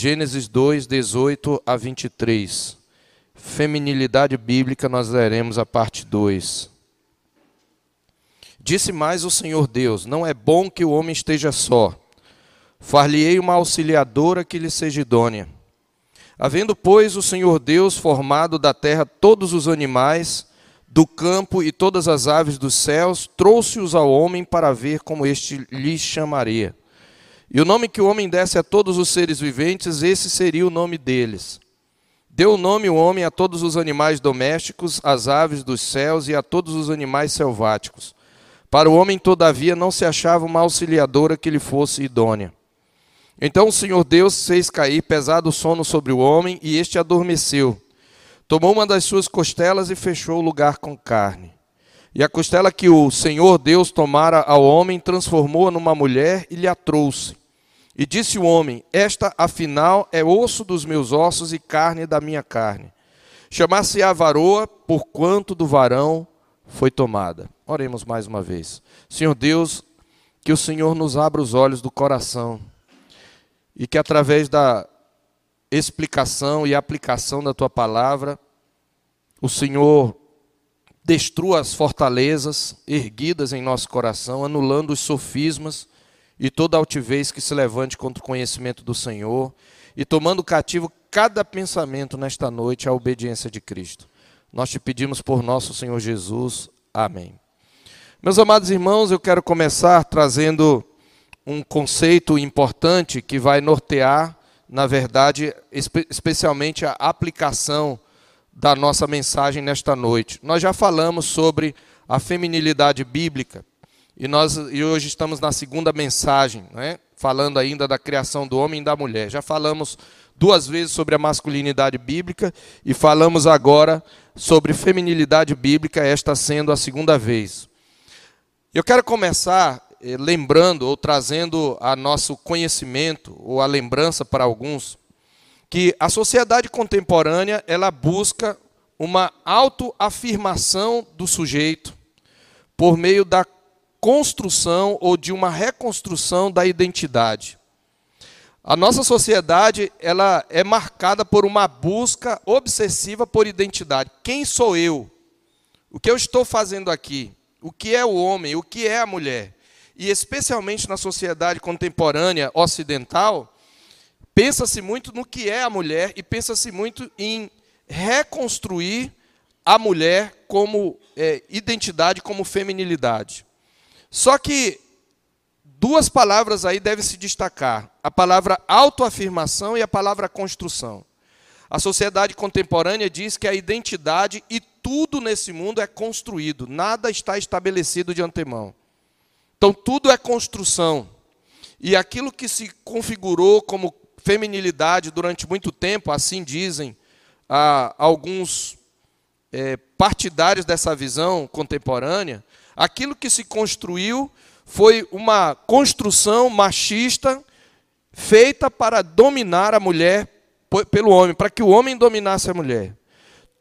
Gênesis 2, 18 a 23. Feminilidade bíblica, nós leremos a parte 2. Disse mais o Senhor Deus: Não é bom que o homem esteja só. Far-lhe-ei uma auxiliadora que lhe seja idônea. Havendo, pois, o Senhor Deus formado da terra todos os animais do campo e todas as aves dos céus, trouxe-os ao homem para ver como este lhe chamaria. E o nome que o homem desse a todos os seres viventes, esse seria o nome deles. Deu o nome o homem a todos os animais domésticos, às aves dos céus e a todos os animais selváticos. Para o homem, todavia, não se achava uma auxiliadora que lhe fosse idônea. Então o Senhor Deus fez cair pesado sono sobre o homem, e este adormeceu. Tomou uma das suas costelas e fechou o lugar com carne. E a costela que o Senhor Deus tomara ao homem, transformou-a numa mulher e lhe a trouxe. E disse o homem: Esta, afinal, é osso dos meus ossos e carne da minha carne. Chamar-se-á varoa, porquanto do varão foi tomada. Oremos mais uma vez. Senhor Deus, que o Senhor nos abra os olhos do coração e que através da explicação e aplicação da tua palavra, o Senhor destrua as fortalezas erguidas em nosso coração, anulando os sofismas e toda altivez que se levante contra o conhecimento do Senhor, e tomando cativo cada pensamento nesta noite à obediência de Cristo. Nós te pedimos por nosso Senhor Jesus. Amém. Meus amados irmãos, eu quero começar trazendo um conceito importante que vai nortear, na verdade, espe especialmente a aplicação da nossa mensagem nesta noite. Nós já falamos sobre a feminilidade bíblica e nós e hoje estamos na segunda mensagem, né? falando ainda da criação do homem e da mulher. Já falamos duas vezes sobre a masculinidade bíblica e falamos agora sobre feminilidade bíblica, esta sendo a segunda vez. Eu quero começar eh, lembrando ou trazendo a nosso conhecimento ou a lembrança para alguns que a sociedade contemporânea ela busca uma autoafirmação do sujeito por meio da construção ou de uma reconstrução da identidade. A nossa sociedade ela é marcada por uma busca obsessiva por identidade. Quem sou eu? O que eu estou fazendo aqui? O que é o homem? O que é a mulher? E especialmente na sociedade contemporânea ocidental, pensa-se muito no que é a mulher e pensa-se muito em reconstruir a mulher como é, identidade, como feminilidade. Só que duas palavras aí devem se destacar: a palavra autoafirmação e a palavra construção. A sociedade contemporânea diz que a identidade e tudo nesse mundo é construído, nada está estabelecido de antemão. Então tudo é construção. E aquilo que se configurou como feminilidade durante muito tempo, assim dizem alguns é, partidários dessa visão contemporânea, aquilo que se construiu foi uma construção machista feita para dominar a mulher pelo homem, para que o homem dominasse a mulher.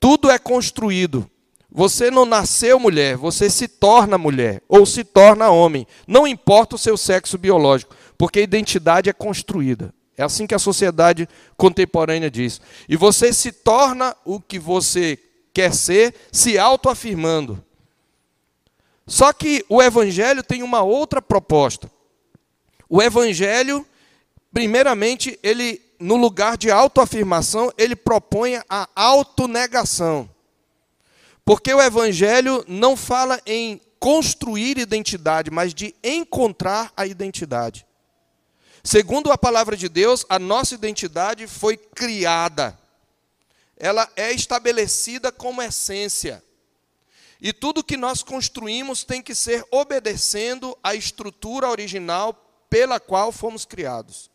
Tudo é construído. Você não nasceu mulher, você se torna mulher ou se torna homem. Não importa o seu sexo biológico, porque a identidade é construída. É assim que a sociedade contemporânea diz. E você se torna o que você quer ser, se autoafirmando. Só que o Evangelho tem uma outra proposta. O Evangelho, primeiramente, ele, no lugar de autoafirmação, ele propõe a autonegação. Porque o Evangelho não fala em construir identidade, mas de encontrar a identidade. Segundo a palavra de Deus, a nossa identidade foi criada. Ela é estabelecida como essência. E tudo que nós construímos tem que ser obedecendo à estrutura original pela qual fomos criados.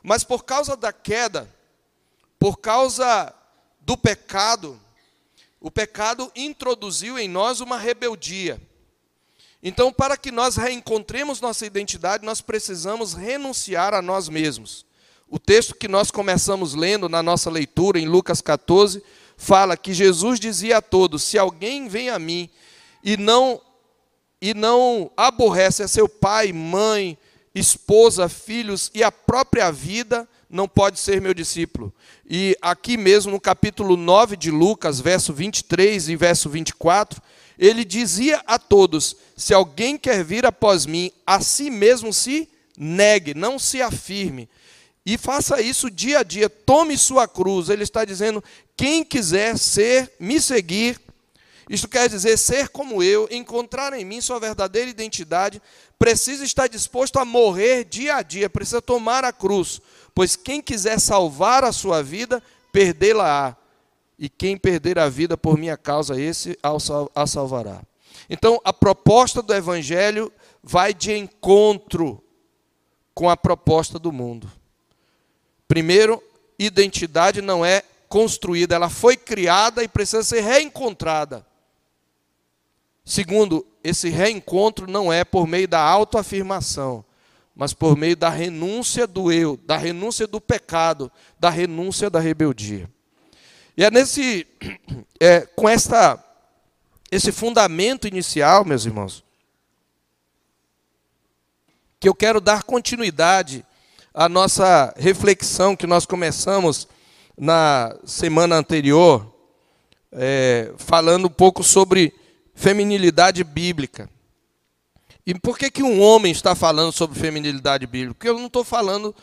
Mas por causa da queda, por causa do pecado, o pecado introduziu em nós uma rebeldia. Então, para que nós reencontremos nossa identidade, nós precisamos renunciar a nós mesmos. O texto que nós começamos lendo na nossa leitura, em Lucas 14, fala que Jesus dizia a todos: se alguém vem a mim e não e não aborrece a seu pai, mãe, esposa, filhos e a própria vida, não pode ser meu discípulo. E aqui mesmo no capítulo 9 de Lucas, verso 23 e verso 24, ele dizia a todos: Se alguém quer vir após mim, a si mesmo se negue, não se afirme. E faça isso dia a dia, tome sua cruz. Ele está dizendo: quem quiser ser, me seguir, isto quer dizer ser como eu, encontrar em mim sua verdadeira identidade, precisa estar disposto a morrer dia a dia, precisa tomar a cruz, pois quem quiser salvar a sua vida, perdê-la-á. E quem perder a vida por minha causa, esse a salvará. Então, a proposta do Evangelho vai de encontro com a proposta do mundo. Primeiro, identidade não é construída, ela foi criada e precisa ser reencontrada. Segundo, esse reencontro não é por meio da autoafirmação, mas por meio da renúncia do eu, da renúncia do pecado, da renúncia da rebeldia. E é nesse, é, com esta, esse fundamento inicial, meus irmãos, que eu quero dar continuidade à nossa reflexão que nós começamos na semana anterior, é, falando um pouco sobre feminilidade bíblica. E por que, que um homem está falando sobre feminilidade bíblica? Porque eu não estou falando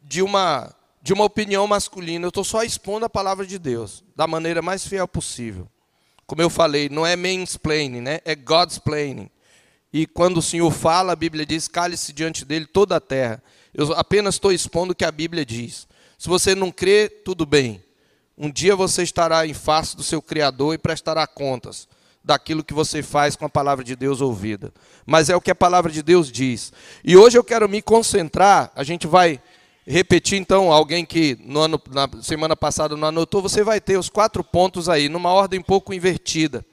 de uma, de uma opinião masculina, eu estou só expondo a palavra de Deus, da maneira mais fiel possível. Como eu falei, não é mansplaining, né? é God's planning. E quando o Senhor fala, a Bíblia diz: cale-se diante dele toda a terra. Eu apenas estou expondo o que a Bíblia diz. Se você não crê, tudo bem. Um dia você estará em face do seu Criador e prestará contas daquilo que você faz com a palavra de Deus ouvida. Mas é o que a palavra de Deus diz. E hoje eu quero me concentrar, a gente vai repetir então, alguém que no ano, na semana passada não anotou, você vai ter os quatro pontos aí, numa ordem pouco invertida.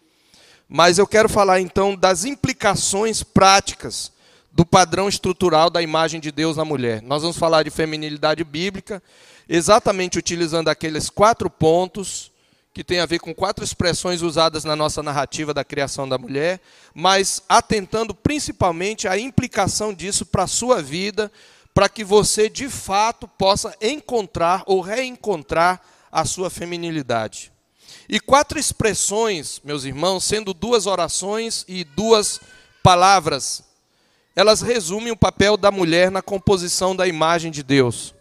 Mas eu quero falar então das implicações práticas do padrão estrutural da imagem de Deus na mulher. Nós vamos falar de feminilidade bíblica, exatamente utilizando aqueles quatro pontos que tem a ver com quatro expressões usadas na nossa narrativa da criação da mulher, mas atentando principalmente à implicação disso para a sua vida, para que você de fato possa encontrar ou reencontrar a sua feminilidade. E quatro expressões, meus irmãos, sendo duas orações e duas palavras, elas resumem o papel da mulher na composição da imagem de Deus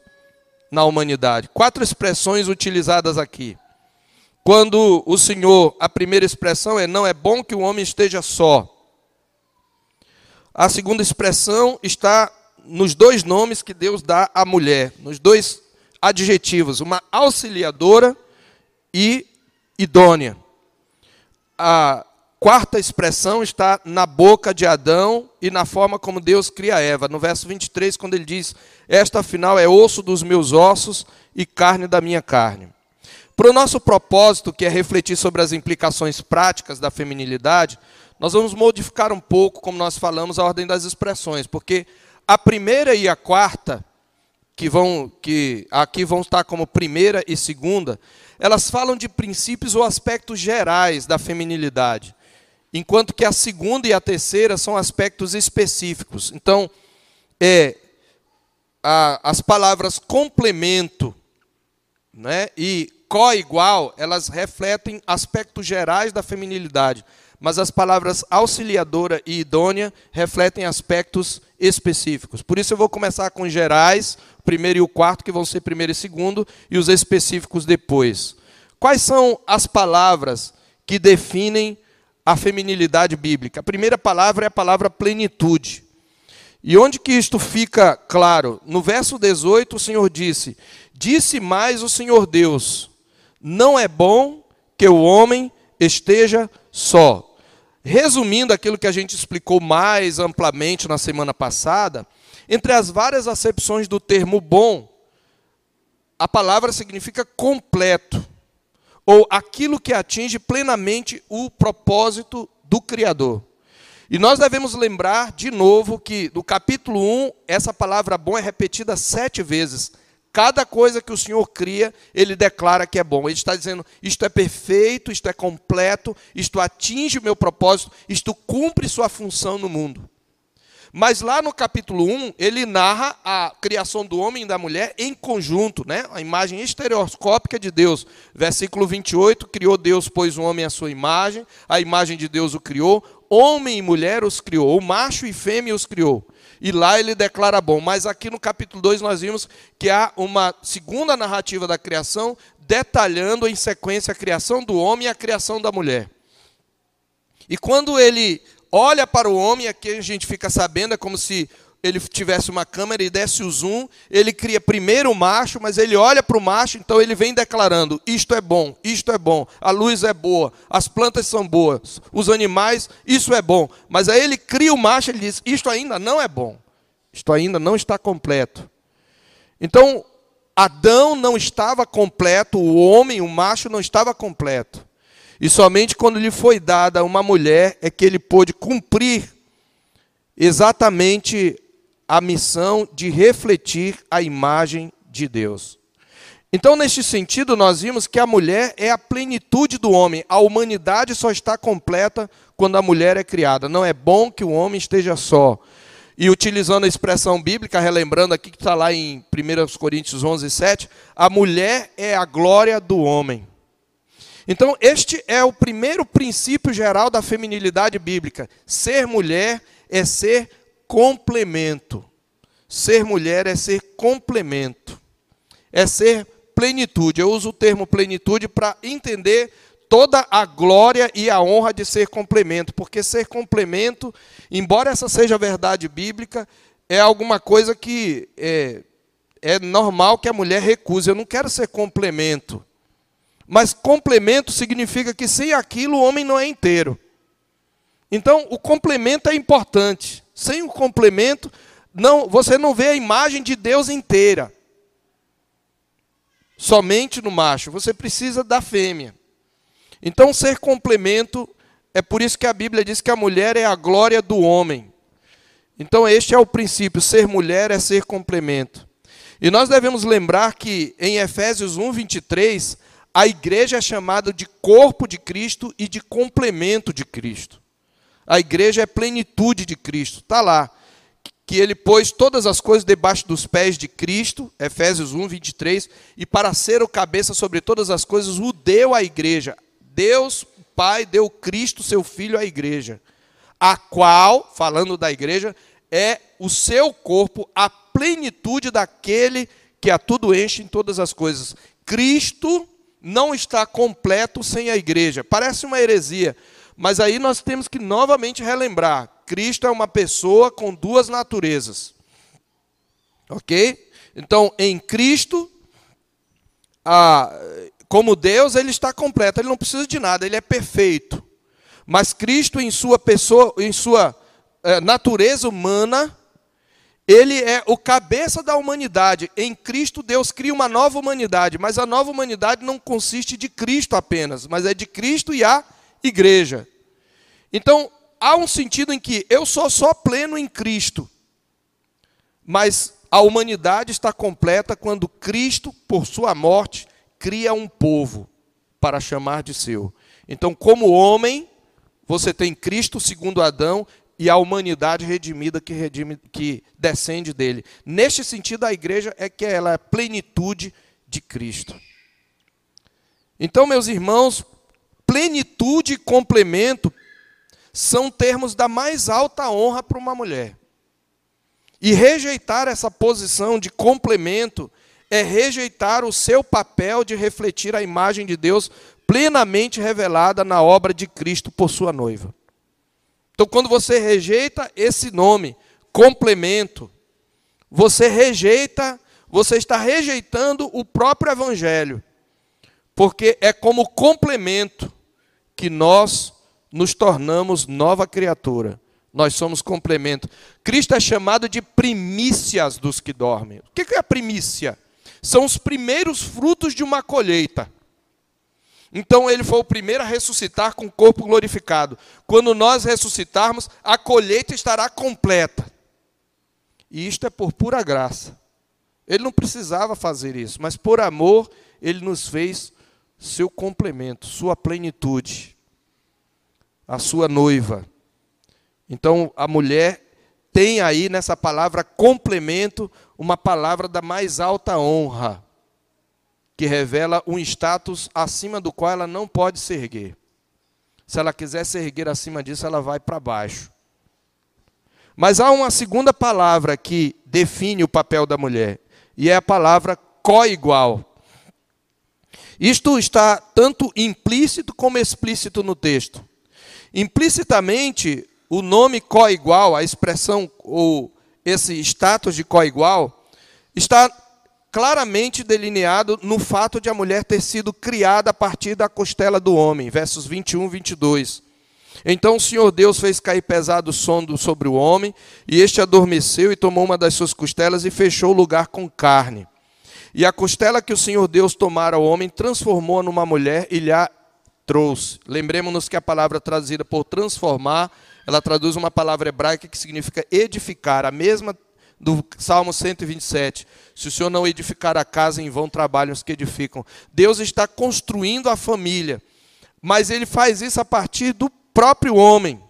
na humanidade. Quatro expressões utilizadas aqui. Quando o Senhor, a primeira expressão é: não é bom que o homem esteja só. A segunda expressão está nos dois nomes que Deus dá à mulher, nos dois adjetivos, uma auxiliadora e idônea. A quarta expressão está na boca de Adão e na forma como Deus cria Eva. No verso 23, quando ele diz: Esta afinal é osso dos meus ossos e carne da minha carne. Para o nosso propósito, que é refletir sobre as implicações práticas da feminilidade, nós vamos modificar um pouco, como nós falamos, a ordem das expressões, porque a primeira e a quarta, que, vão, que aqui vão estar como primeira e segunda, elas falam de princípios ou aspectos gerais da feminilidade, enquanto que a segunda e a terceira são aspectos específicos. Então, é, a, as palavras complemento né, e co-igual, elas refletem aspectos gerais da feminilidade, mas as palavras auxiliadora e idônea refletem aspectos específicos. Por isso eu vou começar com gerais, primeiro e o quarto, que vão ser primeiro e segundo, e os específicos depois. Quais são as palavras que definem a feminilidade bíblica? A primeira palavra é a palavra plenitude. E onde que isto fica claro? No verso 18, o Senhor disse: Disse mais o Senhor Deus: não é bom que o homem esteja só. Resumindo aquilo que a gente explicou mais amplamente na semana passada, entre as várias acepções do termo bom, a palavra significa completo, ou aquilo que atinge plenamente o propósito do Criador. E nós devemos lembrar de novo que no capítulo 1, essa palavra bom é repetida sete vezes. Cada coisa que o Senhor cria, Ele declara que é bom. Ele está dizendo: isto é perfeito, isto é completo, isto atinge o meu propósito, isto cumpre sua função no mundo. Mas lá no capítulo 1, ele narra a criação do homem e da mulher em conjunto, né? a imagem estereoscópica de Deus. Versículo 28, criou Deus, pois o homem à sua imagem, a imagem de Deus o criou, homem e mulher os criou, o macho e fêmea os criou. E lá ele declara bom. Mas aqui no capítulo 2 nós vimos que há uma segunda narrativa da criação, detalhando em sequência a criação do homem e a criação da mulher. E quando ele olha para o homem, aqui a gente fica sabendo, é como se ele tivesse uma câmera e desse o zoom, ele cria primeiro o macho, mas ele olha para o macho, então ele vem declarando: isto é bom, isto é bom, a luz é boa, as plantas são boas, os animais, isso é bom. Mas aí ele cria o macho e diz: isto ainda não é bom, isto ainda não está completo. Então, Adão não estava completo, o homem, o macho, não estava completo. E somente quando lhe foi dada uma mulher é que ele pôde cumprir exatamente a missão de refletir a imagem de Deus. Então, neste sentido, nós vimos que a mulher é a plenitude do homem. A humanidade só está completa quando a mulher é criada. Não é bom que o homem esteja só. E utilizando a expressão bíblica, relembrando aqui que está lá em 1 Coríntios 11, 7, a mulher é a glória do homem. Então, este é o primeiro princípio geral da feminilidade bíblica. Ser mulher é ser complemento. Ser mulher é ser complemento. É ser plenitude. Eu uso o termo plenitude para entender toda a glória e a honra de ser complemento, porque ser complemento, embora essa seja verdade bíblica, é alguma coisa que é, é normal que a mulher recuse. Eu não quero ser complemento. Mas complemento significa que sem aquilo o homem não é inteiro. Então, o complemento é importante. Sem o complemento, não, você não vê a imagem de Deus inteira. Somente no macho. Você precisa da fêmea. Então, ser complemento é por isso que a Bíblia diz que a mulher é a glória do homem. Então, este é o princípio: ser mulher é ser complemento. E nós devemos lembrar que em Efésios 1, 23, a igreja é chamada de corpo de Cristo e de complemento de Cristo. A igreja é plenitude de Cristo. Está lá. Que ele pôs todas as coisas debaixo dos pés de Cristo, Efésios 1, 23, e para ser o cabeça sobre todas as coisas, o deu à igreja. Deus, Pai, deu Cristo, seu Filho, à igreja. A qual, falando da igreja, é o seu corpo, a plenitude daquele que a tudo enche em todas as coisas. Cristo não está completo sem a igreja. Parece uma heresia, mas aí nós temos que novamente relembrar: Cristo é uma pessoa com duas naturezas. Ok? Então, em Cristo, a, como Deus, ele está completo, ele não precisa de nada, ele é perfeito. Mas Cristo, em sua pessoa, em sua é, natureza humana, ele é o cabeça da humanidade. Em Cristo, Deus cria uma nova humanidade, mas a nova humanidade não consiste de Cristo apenas, mas é de Cristo e a igreja. Então, há um sentido em que eu sou só pleno em Cristo, mas a humanidade está completa quando Cristo, por sua morte, cria um povo para chamar de seu. Então, como homem, você tem Cristo segundo Adão e a humanidade redimida que, redime, que descende dele. Neste sentido, a igreja é que ela é a plenitude de Cristo. Então, meus irmãos, plenitude e complemento são termos da mais alta honra para uma mulher. E rejeitar essa posição de complemento é rejeitar o seu papel de refletir a imagem de Deus plenamente revelada na obra de Cristo por sua noiva. Então, quando você rejeita esse nome, complemento, você rejeita, você está rejeitando o próprio Evangelho, porque é como complemento que nós nos tornamos nova criatura. Nós somos complemento. Cristo é chamado de primícias dos que dormem. O que é a primícia? São os primeiros frutos de uma colheita. Então ele foi o primeiro a ressuscitar com o corpo glorificado. Quando nós ressuscitarmos, a colheita estará completa. E isto é por pura graça. Ele não precisava fazer isso, mas por amor ele nos fez seu complemento, sua plenitude, a sua noiva. Então a mulher tem aí nessa palavra complemento uma palavra da mais alta honra, que revela um status acima do qual ela não pode se erguer. Se ela quiser se erguer acima disso, ela vai para baixo. Mas há uma segunda palavra que define o papel da mulher, e é a palavra co-igual. Isto está tanto implícito como explícito no texto. Implicitamente, o nome co-igual, a expressão ou esse status de co-igual, está claramente delineado no fato de a mulher ter sido criada a partir da costela do homem, versos 21 e 22. Então o Senhor Deus fez cair pesado sono sobre o homem, e este adormeceu e tomou uma das suas costelas e fechou o lugar com carne. E a costela que o Senhor Deus tomara ao homem transformou-a numa mulher e lhe a trouxe. Lembremos-nos que a palavra traduzida por transformar ela traduz uma palavra hebraica que significa edificar, a mesma do Salmo 127. Se o Senhor não edificar a casa, em vão trabalham os que edificam. Deus está construindo a família, mas ele faz isso a partir do próprio homem.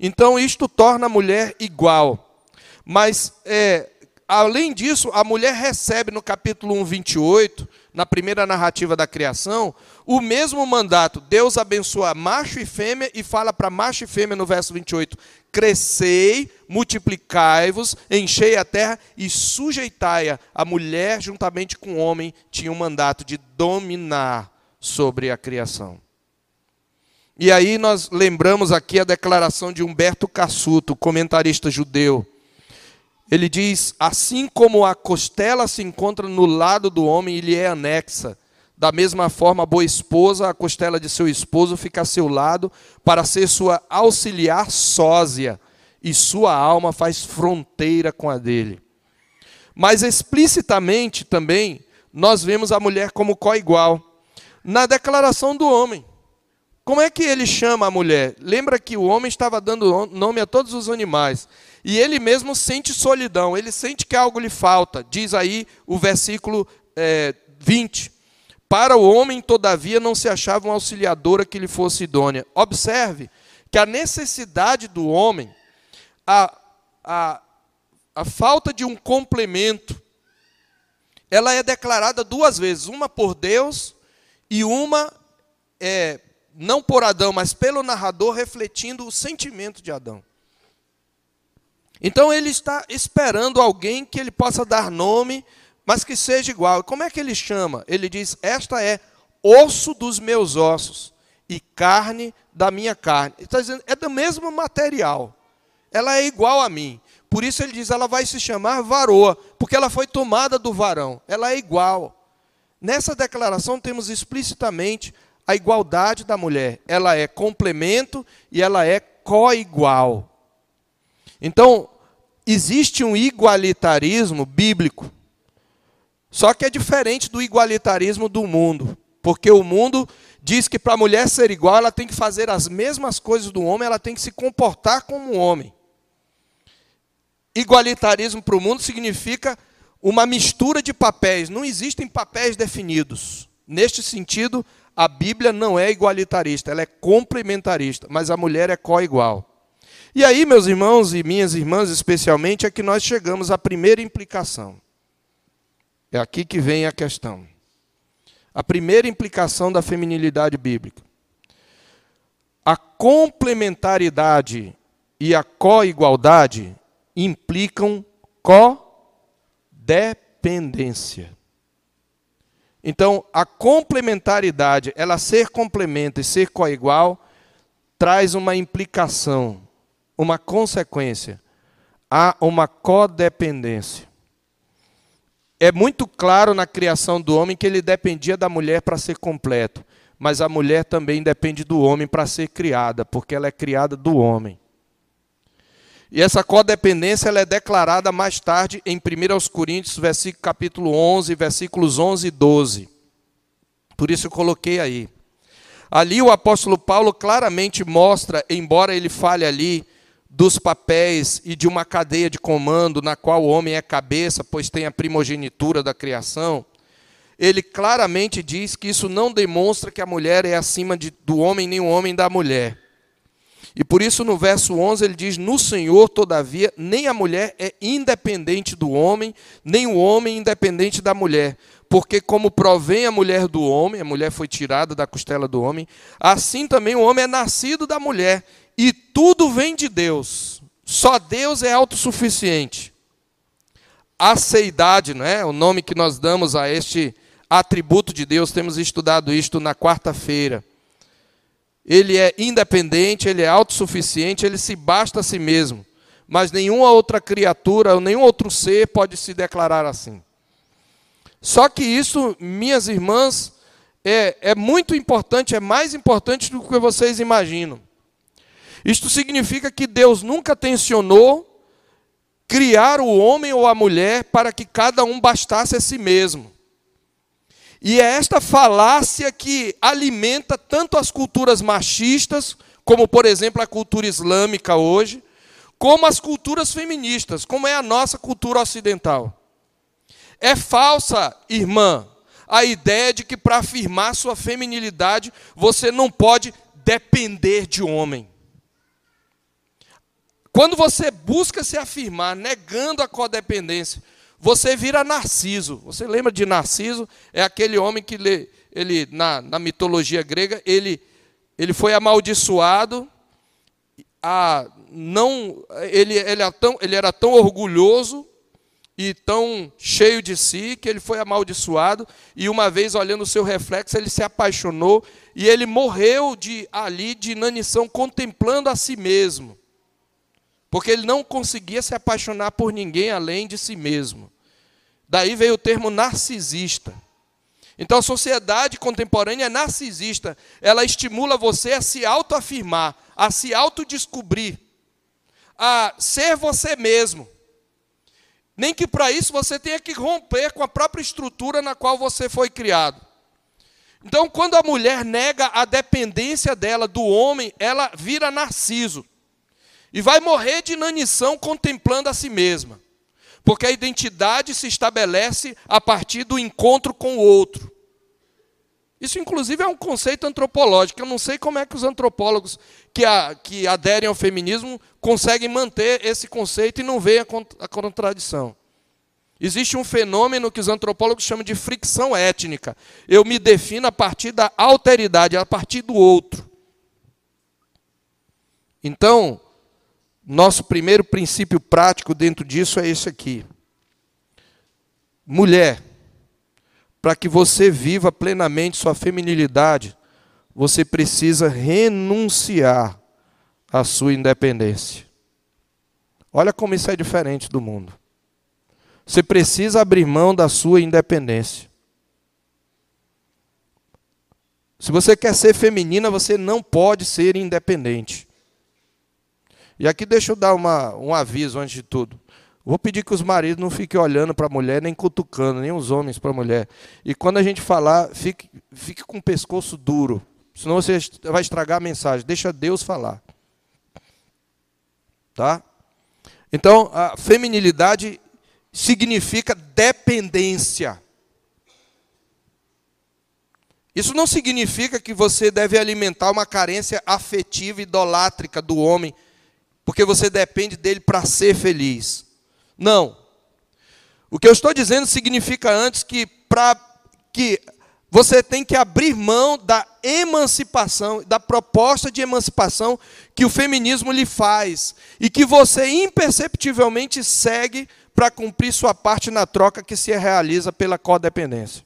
Então, isto torna a mulher igual. Mas, é, além disso, a mulher recebe no capítulo 1, 28 na primeira narrativa da criação, o mesmo mandato. Deus abençoa macho e fêmea e fala para macho e fêmea no verso 28: Crescei, multiplicai-vos, enchei a terra e sujeitai-a. A mulher, juntamente com o homem, tinha o um mandato de dominar sobre a criação. E aí nós lembramos aqui a declaração de Humberto Cassuto, comentarista judeu ele diz: assim como a costela se encontra no lado do homem e lhe é anexa, da mesma forma a boa esposa, a costela de seu esposo fica a seu lado para ser sua auxiliar sósia, e sua alma faz fronteira com a dele. Mas explicitamente também nós vemos a mulher como coigual na declaração do homem. Como é que ele chama a mulher? Lembra que o homem estava dando nome a todos os animais. E ele mesmo sente solidão, ele sente que algo lhe falta. Diz aí o versículo é, 20. Para o homem, todavia, não se achava uma auxiliadora que lhe fosse idônea. Observe que a necessidade do homem, a, a, a falta de um complemento, ela é declarada duas vezes: uma por Deus e uma é, não por Adão, mas pelo narrador, refletindo o sentimento de Adão. Então ele está esperando alguém que ele possa dar nome, mas que seja igual. Como é que ele chama? Ele diz: Esta é osso dos meus ossos e carne da minha carne. Ele está dizendo, é do mesmo material. Ela é igual a mim. Por isso ele diz, ela vai se chamar varoa, porque ela foi tomada do varão. Ela é igual. Nessa declaração temos explicitamente a igualdade da mulher. Ela é complemento e ela é coigual. Então, existe um igualitarismo bíblico. Só que é diferente do igualitarismo do mundo. Porque o mundo diz que para a mulher ser igual, ela tem que fazer as mesmas coisas do homem, ela tem que se comportar como um homem. Igualitarismo para o mundo significa uma mistura de papéis. Não existem papéis definidos. Neste sentido, a Bíblia não é igualitarista, ela é complementarista, mas a mulher é co-igual. E aí, meus irmãos e minhas irmãs, especialmente, é que nós chegamos à primeira implicação. É aqui que vem a questão. A primeira implicação da feminilidade bíblica. A complementaridade e a co-igualdade implicam co-dependência. Então, a complementaridade, ela ser complemento e ser coigual, traz uma implicação, uma consequência. Há uma codependência. É muito claro na criação do homem que ele dependia da mulher para ser completo, mas a mulher também depende do homem para ser criada, porque ela é criada do homem. E essa codependência ela é declarada mais tarde em 1 Coríntios, versículo, capítulo 11, versículos 11 e 12. Por isso eu coloquei aí. Ali o apóstolo Paulo claramente mostra, embora ele fale ali dos papéis e de uma cadeia de comando na qual o homem é cabeça, pois tem a primogenitura da criação, ele claramente diz que isso não demonstra que a mulher é acima de, do homem nem o homem da mulher. E por isso no verso 11 ele diz: No Senhor, todavia, nem a mulher é independente do homem, nem o homem independente da mulher. Porque, como provém a mulher do homem, a mulher foi tirada da costela do homem, assim também o homem é nascido da mulher. E tudo vem de Deus. Só Deus é autossuficiente. A seidade, não é? O nome que nós damos a este atributo de Deus, temos estudado isto na quarta-feira. Ele é independente, ele é autossuficiente, ele se basta a si mesmo. Mas nenhuma outra criatura, nenhum outro ser pode se declarar assim. Só que isso, minhas irmãs, é, é muito importante, é mais importante do que vocês imaginam. Isto significa que Deus nunca tensionou criar o homem ou a mulher para que cada um bastasse a si mesmo. E é esta falácia que alimenta tanto as culturas machistas, como por exemplo a cultura islâmica hoje, como as culturas feministas, como é a nossa cultura ocidental. É falsa, irmã, a ideia de que para afirmar sua feminilidade você não pode depender de homem. Quando você busca se afirmar negando a codependência, você vira Narciso. Você lembra de Narciso? É aquele homem que ele, ele na, na mitologia grega, ele, ele foi amaldiçoado, a, não, ele, ele, era tão, ele era tão orgulhoso e tão cheio de si que ele foi amaldiçoado e uma vez olhando o seu reflexo ele se apaixonou e ele morreu de ali de inanição contemplando a si mesmo porque ele não conseguia se apaixonar por ninguém além de si mesmo Daí veio o termo narcisista. Então a sociedade contemporânea é narcisista. Ela estimula você a se autoafirmar, a se autodescobrir, a ser você mesmo. Nem que para isso você tenha que romper com a própria estrutura na qual você foi criado. Então, quando a mulher nega a dependência dela do homem, ela vira narciso. E vai morrer de inanição contemplando a si mesma. Porque a identidade se estabelece a partir do encontro com o outro. Isso, inclusive, é um conceito antropológico. Eu não sei como é que os antropólogos que, a, que aderem ao feminismo conseguem manter esse conceito e não veem a, a contradição. Existe um fenômeno que os antropólogos chamam de fricção étnica. Eu me defino a partir da alteridade, a partir do outro. Então, nosso primeiro princípio prático dentro disso é esse aqui. Mulher, para que você viva plenamente sua feminilidade, você precisa renunciar à sua independência. Olha como isso é diferente do mundo. Você precisa abrir mão da sua independência. Se você quer ser feminina, você não pode ser independente. E aqui deixa eu dar uma, um aviso antes de tudo. Vou pedir que os maridos não fiquem olhando para a mulher, nem cutucando, nem os homens para a mulher. E quando a gente falar, fique, fique com o pescoço duro. Senão você vai estragar a mensagem. Deixa Deus falar. Tá? Então, a feminilidade significa dependência. Isso não significa que você deve alimentar uma carência afetiva idolátrica do homem porque você depende dele para ser feliz. Não. O que eu estou dizendo significa antes que para que você tem que abrir mão da emancipação, da proposta de emancipação que o feminismo lhe faz e que você imperceptivelmente segue para cumprir sua parte na troca que se realiza pela codependência.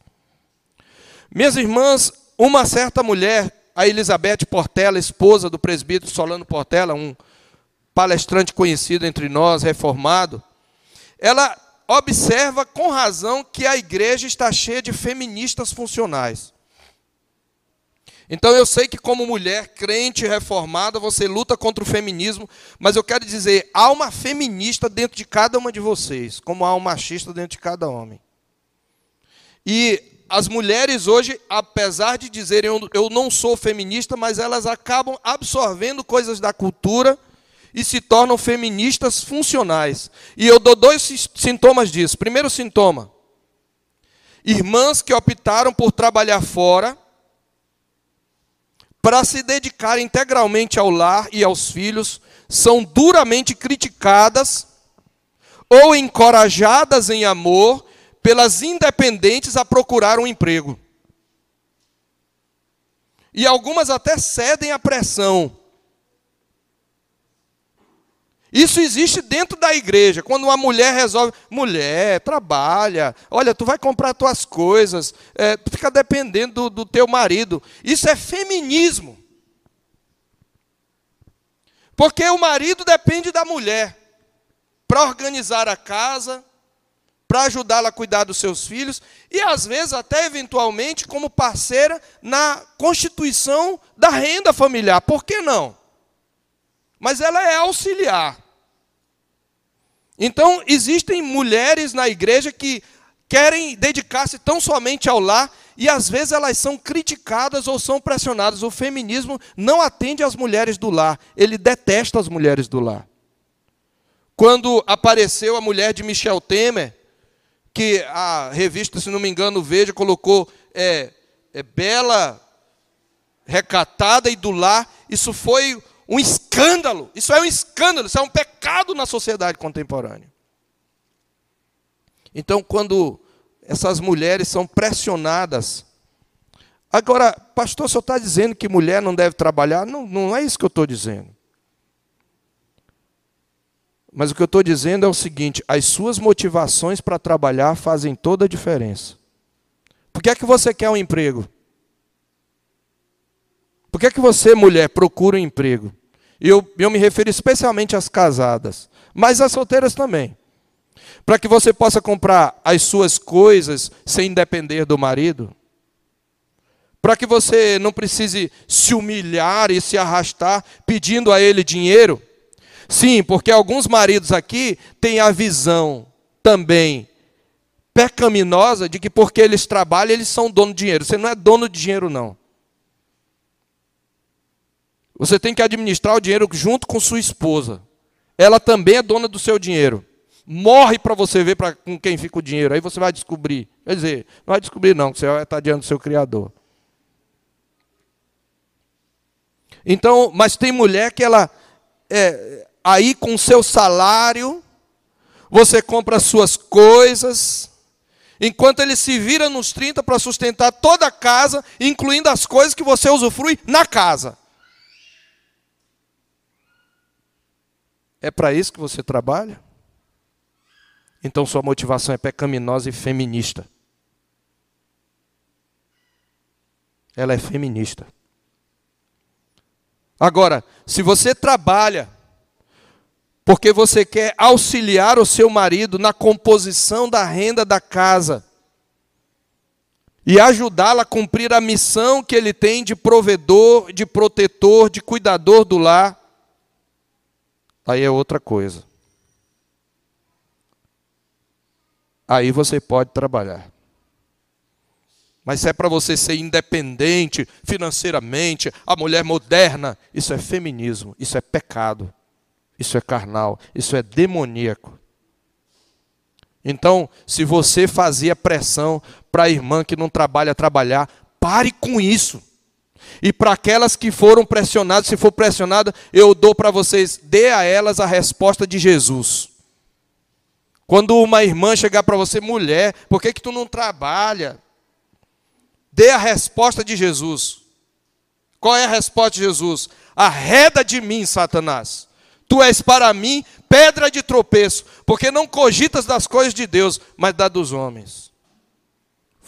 Minhas irmãs, uma certa mulher, a Elizabeth Portela, esposa do presbítero Solano Portela, um palestrante conhecido entre nós, reformado, ela observa com razão que a igreja está cheia de feministas funcionais. Então eu sei que como mulher crente reformada, você luta contra o feminismo, mas eu quero dizer, há uma feminista dentro de cada uma de vocês, como há um machista dentro de cada homem. E as mulheres hoje, apesar de dizerem eu, não sou feminista, mas elas acabam absorvendo coisas da cultura e se tornam feministas funcionais. E eu dou dois sintomas disso. Primeiro sintoma: irmãs que optaram por trabalhar fora para se dedicar integralmente ao lar e aos filhos, são duramente criticadas ou encorajadas em amor pelas independentes a procurar um emprego. E algumas até cedem à pressão. Isso existe dentro da igreja. Quando uma mulher resolve, mulher, trabalha, olha, tu vai comprar tuas coisas, é, tu fica dependendo do, do teu marido. Isso é feminismo. Porque o marido depende da mulher para organizar a casa, para ajudá-la a cuidar dos seus filhos e às vezes até eventualmente como parceira na constituição da renda familiar. Por que não? Mas ela é auxiliar. Então, existem mulheres na igreja que querem dedicar-se tão somente ao lar e às vezes elas são criticadas ou são pressionadas. O feminismo não atende às mulheres do lar, ele detesta as mulheres do lar. Quando apareceu a mulher de Michel Temer, que a revista, se não me engano, Veja, colocou é, é bela, recatada e do lar, isso foi um escândalo. Isso é um escândalo, isso é um pecado na sociedade contemporânea. Então, quando essas mulheres são pressionadas. Agora, pastor, senhor está dizendo que mulher não deve trabalhar? Não, não é isso que eu estou dizendo. Mas o que eu estou dizendo é o seguinte: as suas motivações para trabalhar fazem toda a diferença. Por que é que você quer um emprego? Por que é que você, mulher, procura um emprego? E eu, eu me refiro especialmente às casadas, mas às solteiras também. Para que você possa comprar as suas coisas sem depender do marido. Para que você não precise se humilhar e se arrastar pedindo a ele dinheiro. Sim, porque alguns maridos aqui têm a visão também pecaminosa de que porque eles trabalham, eles são dono de dinheiro. Você não é dono de dinheiro, não. Você tem que administrar o dinheiro junto com sua esposa. Ela também é dona do seu dinheiro. Morre para você ver pra, com quem fica o dinheiro. Aí você vai descobrir. Quer dizer, não vai descobrir, não, que você estar diante do seu Criador. Então, mas tem mulher que ela é, aí com seu salário, você compra as suas coisas, enquanto ele se vira nos 30 para sustentar toda a casa, incluindo as coisas que você usufrui na casa. É para isso que você trabalha? Então sua motivação é pecaminosa e feminista. Ela é feminista. Agora, se você trabalha porque você quer auxiliar o seu marido na composição da renda da casa e ajudá-la a cumprir a missão que ele tem de provedor, de protetor, de cuidador do lar, aí é outra coisa. Aí você pode trabalhar. Mas se é para você ser independente financeiramente, a mulher moderna, isso é feminismo, isso é pecado. Isso é carnal, isso é demoníaco. Então, se você fazia pressão para a irmã que não trabalha trabalhar, pare com isso. E para aquelas que foram pressionadas, se for pressionada, eu dou para vocês, dê a elas a resposta de Jesus. Quando uma irmã chegar para você, mulher, por que, que tu não trabalha? Dê a resposta de Jesus. Qual é a resposta de Jesus? Arreda de mim, Satanás. Tu és para mim pedra de tropeço, porque não cogitas das coisas de Deus, mas da dos homens.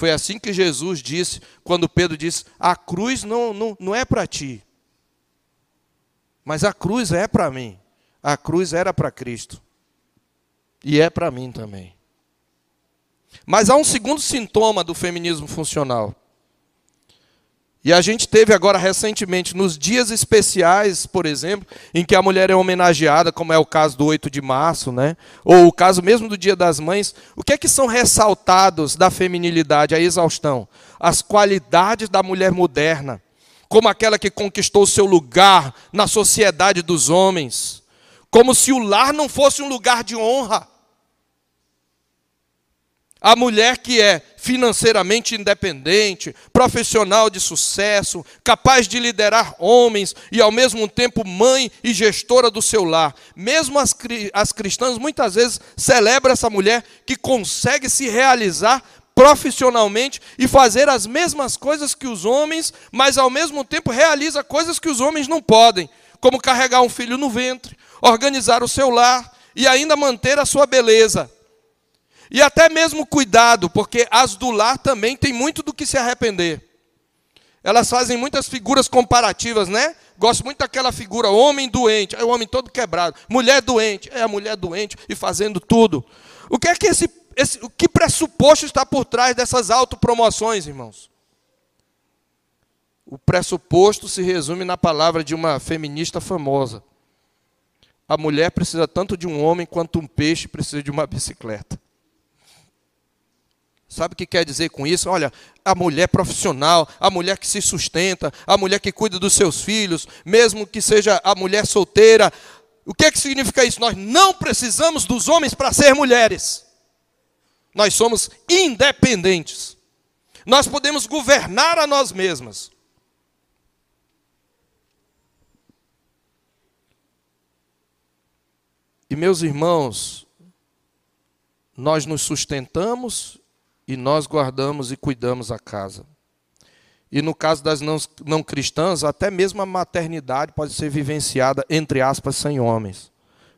Foi assim que Jesus disse, quando Pedro disse: A cruz não, não, não é para ti, mas a cruz é para mim. A cruz era para Cristo, e é para mim também. Mas há um segundo sintoma do feminismo funcional. E a gente teve agora recentemente, nos dias especiais, por exemplo, em que a mulher é homenageada, como é o caso do 8 de março, né? ou o caso mesmo do Dia das Mães, o que é que são ressaltados da feminilidade, a exaustão? As qualidades da mulher moderna, como aquela que conquistou seu lugar na sociedade dos homens, como se o lar não fosse um lugar de honra. A mulher que é financeiramente independente, profissional de sucesso, capaz de liderar homens e ao mesmo tempo mãe e gestora do seu lar. Mesmo as, as cristãs muitas vezes celebram essa mulher que consegue se realizar profissionalmente e fazer as mesmas coisas que os homens, mas ao mesmo tempo realiza coisas que os homens não podem, como carregar um filho no ventre, organizar o seu lar e ainda manter a sua beleza. E até mesmo cuidado, porque as do lar também têm muito do que se arrepender. Elas fazem muitas figuras comparativas, né? Gosto muito daquela figura, homem doente, é o homem todo quebrado. Mulher doente, é a mulher doente e fazendo tudo. O que é que esse, esse o que pressuposto está por trás dessas autopromoções, irmãos? O pressuposto se resume na palavra de uma feminista famosa. A mulher precisa tanto de um homem quanto um peixe precisa de uma bicicleta. Sabe o que quer dizer com isso? Olha, a mulher profissional, a mulher que se sustenta, a mulher que cuida dos seus filhos, mesmo que seja a mulher solteira. O que, é que significa isso? Nós não precisamos dos homens para ser mulheres. Nós somos independentes. Nós podemos governar a nós mesmas. E meus irmãos, nós nos sustentamos e nós guardamos e cuidamos a casa. E no caso das não, não cristãs, até mesmo a maternidade pode ser vivenciada, entre aspas, sem homens.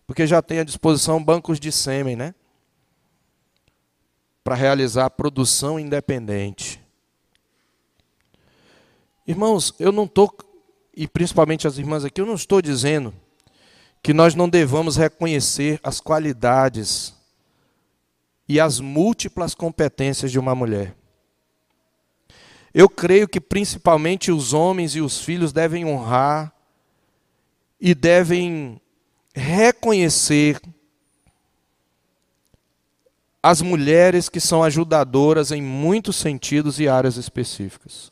Porque já tem à disposição bancos de sêmen, né? Para realizar a produção independente. Irmãos, eu não estou, e principalmente as irmãs aqui, eu não estou dizendo que nós não devamos reconhecer as qualidades e as múltiplas competências de uma mulher. Eu creio que principalmente os homens e os filhos devem honrar e devem reconhecer as mulheres que são ajudadoras em muitos sentidos e áreas específicas.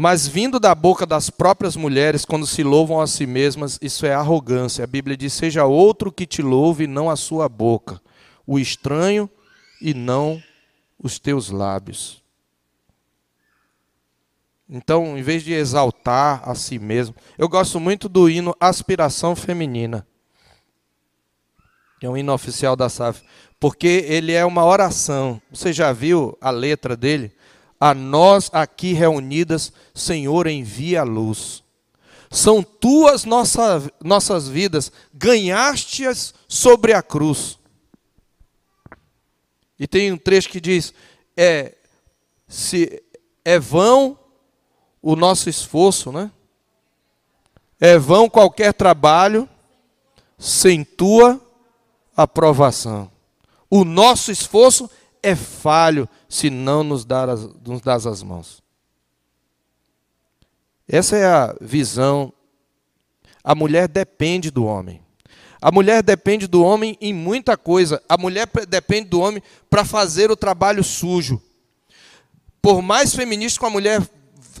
Mas vindo da boca das próprias mulheres, quando se louvam a si mesmas, isso é arrogância. A Bíblia diz: seja outro que te louve, não a sua boca, o estranho e não os teus lábios. Então, em vez de exaltar a si mesmo, eu gosto muito do hino Aspiração Feminina, que é um hino oficial da SAF, porque ele é uma oração. Você já viu a letra dele? A nós aqui reunidas, Senhor, envia a luz. São tuas nossa, nossas vidas, ganhaste-as sobre a cruz. E tem um trecho que diz: é, se é vão o nosso esforço, né? É vão qualquer trabalho sem tua aprovação. O nosso esforço é falho se não nos, dar as, nos das as mãos. Essa é a visão. A mulher depende do homem. A mulher depende do homem em muita coisa. A mulher depende do homem para fazer o trabalho sujo. Por mais feminista que a mulher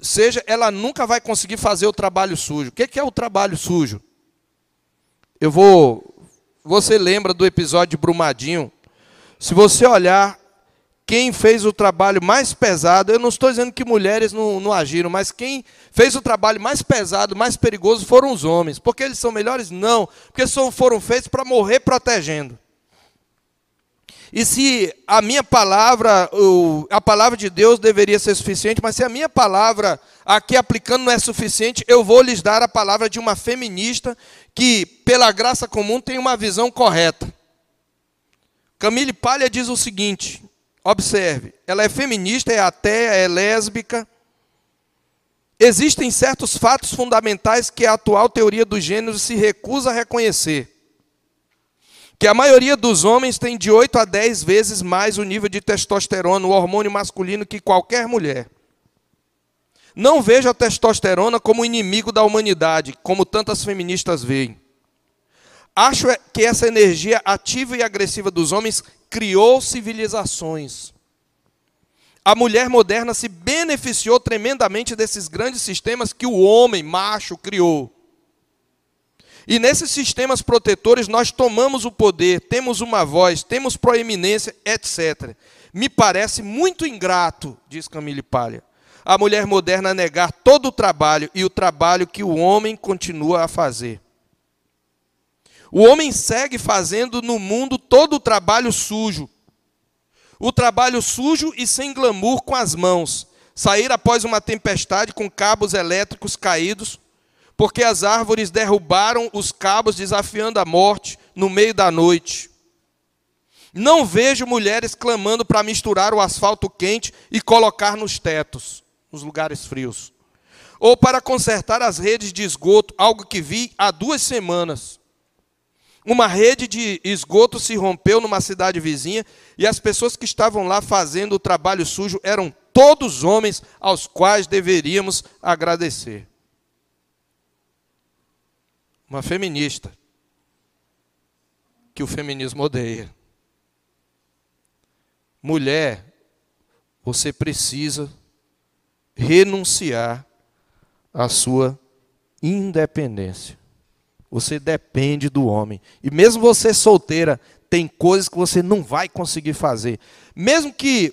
seja, ela nunca vai conseguir fazer o trabalho sujo. O que é o trabalho sujo? Eu vou. Você lembra do episódio de Brumadinho? Se você olhar quem fez o trabalho mais pesado, eu não estou dizendo que mulheres não, não, agiram, mas quem fez o trabalho mais pesado, mais perigoso foram os homens. Porque eles são melhores? Não, porque são, foram feitos para morrer protegendo. E se a minha palavra, a palavra de Deus deveria ser suficiente, mas se a minha palavra aqui aplicando não é suficiente, eu vou lhes dar a palavra de uma feminista que, pela graça comum, tem uma visão correta. Camille Palha diz o seguinte: Observe, ela é feminista, é ateia, é lésbica. Existem certos fatos fundamentais que a atual teoria do gênero se recusa a reconhecer. Que a maioria dos homens tem de 8 a 10 vezes mais o nível de testosterona, o hormônio masculino, que qualquer mulher. Não veja a testosterona como inimigo da humanidade, como tantas feministas veem. Acho é que essa energia ativa e agressiva dos homens criou civilizações. A mulher moderna se beneficiou tremendamente desses grandes sistemas que o homem macho criou. E nesses sistemas protetores nós tomamos o poder, temos uma voz, temos proeminência, etc. Me parece muito ingrato, diz Camille Palha, a mulher moderna negar todo o trabalho e o trabalho que o homem continua a fazer. O homem segue fazendo no mundo todo o trabalho sujo. O trabalho sujo e sem glamour com as mãos. Sair após uma tempestade com cabos elétricos caídos, porque as árvores derrubaram os cabos desafiando a morte no meio da noite. Não vejo mulheres clamando para misturar o asfalto quente e colocar nos tetos, nos lugares frios. Ou para consertar as redes de esgoto, algo que vi há duas semanas. Uma rede de esgoto se rompeu numa cidade vizinha e as pessoas que estavam lá fazendo o trabalho sujo eram todos homens aos quais deveríamos agradecer. Uma feminista que o feminismo odeia. Mulher, você precisa renunciar à sua independência. Você depende do homem. E mesmo você solteira, tem coisas que você não vai conseguir fazer. Mesmo que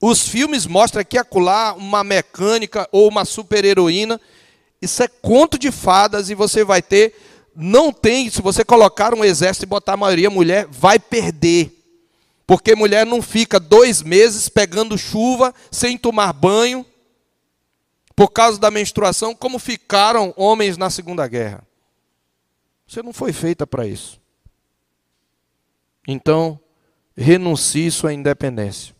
os filmes mostrem aqui acolá uma mecânica ou uma super-heroína, isso é conto de fadas e você vai ter. Não tem, se você colocar um exército e botar a maioria mulher, vai perder. Porque mulher não fica dois meses pegando chuva sem tomar banho por causa da menstruação, como ficaram homens na Segunda Guerra. Você não foi feita para isso. Então, renuncie sua independência.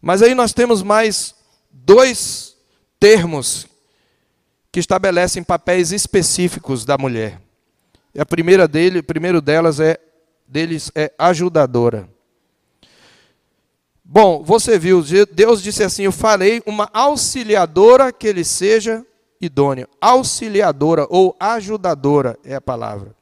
Mas aí nós temos mais dois termos que estabelecem papéis específicos da mulher. E a primeira dele, primeiro delas é deles é ajudadora. Bom, você viu, Deus disse assim: Eu farei uma auxiliadora que ele seja idôneo. Auxiliadora ou ajudadora é a palavra.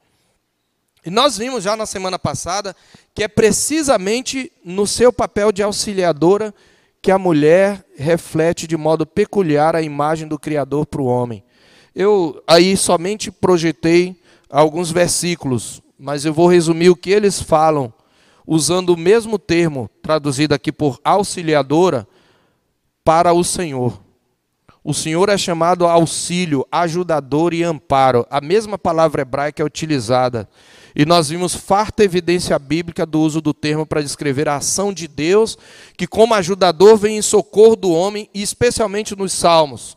E nós vimos já na semana passada que é precisamente no seu papel de auxiliadora que a mulher reflete de modo peculiar a imagem do Criador para o homem. Eu aí somente projetei alguns versículos, mas eu vou resumir o que eles falam, usando o mesmo termo, traduzido aqui por auxiliadora, para o Senhor. O Senhor é chamado auxílio, ajudador e amparo. A mesma palavra hebraica é utilizada. E nós vimos farta evidência bíblica do uso do termo para descrever a ação de Deus, que como ajudador vem em socorro do homem, e especialmente nos salmos.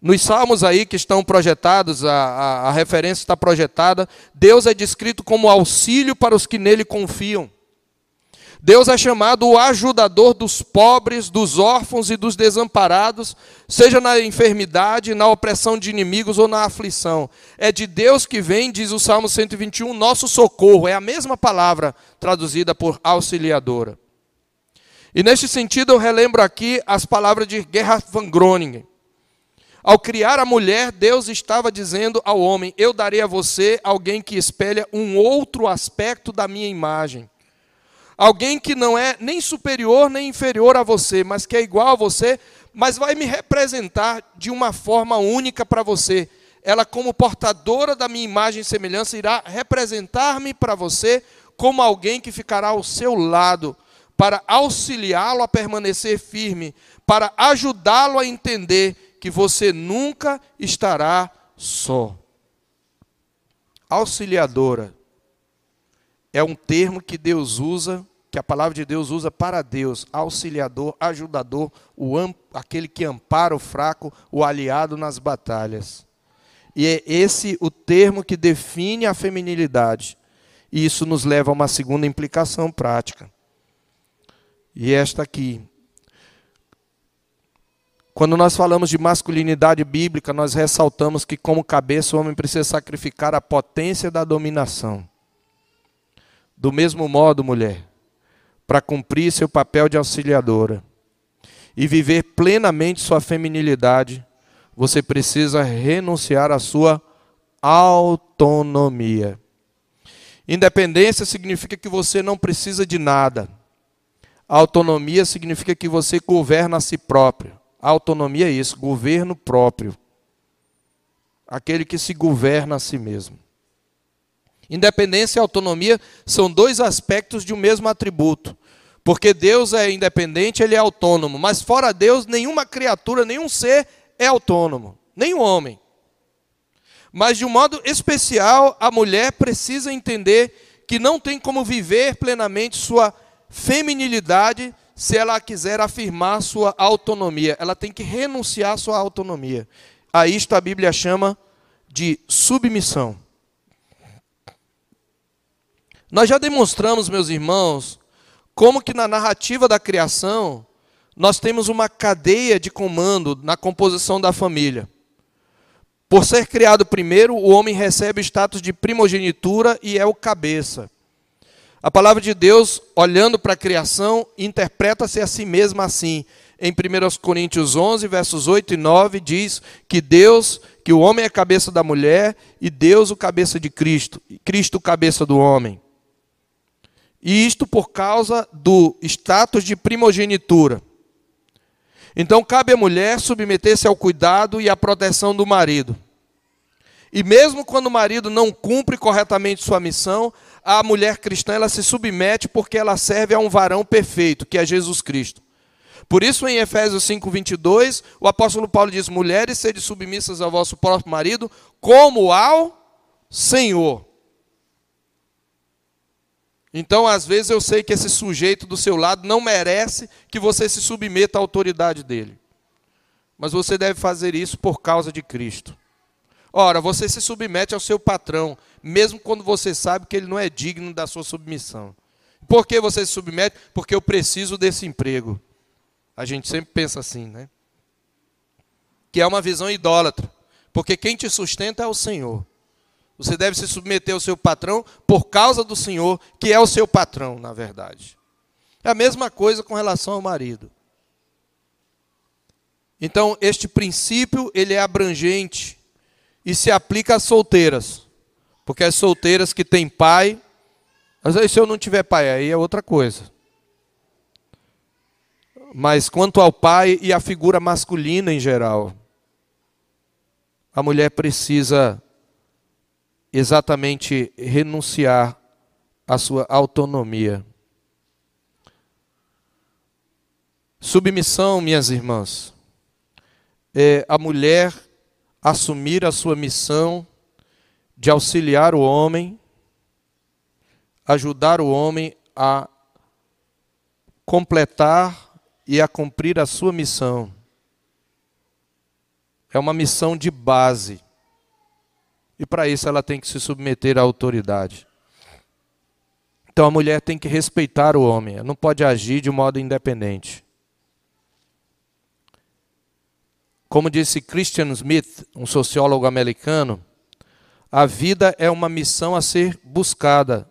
Nos salmos aí que estão projetados, a, a, a referência está projetada, Deus é descrito como auxílio para os que nele confiam. Deus é chamado o ajudador dos pobres, dos órfãos e dos desamparados, seja na enfermidade, na opressão de inimigos ou na aflição. É de Deus que vem, diz o Salmo 121, nosso socorro. É a mesma palavra traduzida por auxiliadora. E neste sentido eu relembro aqui as palavras de Gerhard van Groningen. Ao criar a mulher, Deus estava dizendo ao homem: Eu darei a você alguém que espelha um outro aspecto da minha imagem. Alguém que não é nem superior nem inferior a você, mas que é igual a você, mas vai me representar de uma forma única para você. Ela, como portadora da minha imagem e semelhança, irá representar-me para você como alguém que ficará ao seu lado, para auxiliá-lo a permanecer firme, para ajudá-lo a entender que você nunca estará só. Auxiliadora é um termo que Deus usa, que a palavra de Deus usa para Deus, auxiliador, ajudador, o aquele que ampara o fraco, o aliado nas batalhas. E é esse o termo que define a feminilidade. E isso nos leva a uma segunda implicação prática. E esta aqui, quando nós falamos de masculinidade bíblica, nós ressaltamos que, como cabeça, o homem precisa sacrificar a potência da dominação. Do mesmo modo, mulher, para cumprir seu papel de auxiliadora e viver plenamente sua feminilidade, você precisa renunciar à sua autonomia. Independência significa que você não precisa de nada. Autonomia significa que você governa a si próprio autonomia é isso, governo próprio. aquele que se governa a si mesmo. Independência e autonomia são dois aspectos de um mesmo atributo. Porque Deus é independente, ele é autônomo, mas fora Deus, nenhuma criatura, nenhum ser é autônomo, o homem. Mas de um modo especial, a mulher precisa entender que não tem como viver plenamente sua feminilidade se ela quiser afirmar sua autonomia. Ela tem que renunciar à sua autonomia. A isto a Bíblia chama de submissão. Nós já demonstramos, meus irmãos, como que na narrativa da criação nós temos uma cadeia de comando na composição da família. Por ser criado primeiro, o homem recebe o status de primogenitura e é o cabeça. A palavra de Deus, olhando para a criação, interpreta-se a si mesma assim. Em 1 Coríntios 11, versos 8 e 9, diz que Deus, que o homem é a cabeça da mulher e Deus o cabeça de Cristo, Cristo o cabeça do homem. E isto por causa do status de primogenitura. Então cabe à mulher submeter-se ao cuidado e à proteção do marido. E mesmo quando o marido não cumpre corretamente sua missão, a mulher cristã ela se submete porque ela serve a um varão perfeito, que é Jesus Cristo. Por isso, em Efésios 5:22, o apóstolo Paulo diz: Mulheres, sede submissas ao vosso próprio marido, como ao Senhor. Então, às vezes, eu sei que esse sujeito do seu lado não merece que você se submeta à autoridade dele. Mas você deve fazer isso por causa de Cristo. Ora, você se submete ao seu patrão, mesmo quando você sabe que ele não é digno da sua submissão. Por que você se submete? Porque eu preciso desse emprego. A gente sempre pensa assim, né? Que é uma visão idólatra. Porque quem te sustenta é o Senhor. Você deve se submeter ao seu patrão por causa do Senhor, que é o seu patrão, na verdade. É a mesma coisa com relação ao marido. Então, este princípio, ele é abrangente e se aplica às solteiras. Porque as solteiras que têm pai, mas aí se eu não tiver pai, aí é outra coisa. Mas quanto ao pai e à figura masculina em geral, a mulher precisa exatamente renunciar à sua autonomia. Submissão, minhas irmãs, é a mulher assumir a sua missão de auxiliar o homem, ajudar o homem a completar e a cumprir a sua missão. É uma missão de base. E para isso ela tem que se submeter à autoridade. Então a mulher tem que respeitar o homem, não pode agir de modo independente. Como disse Christian Smith, um sociólogo americano, a vida é uma missão a ser buscada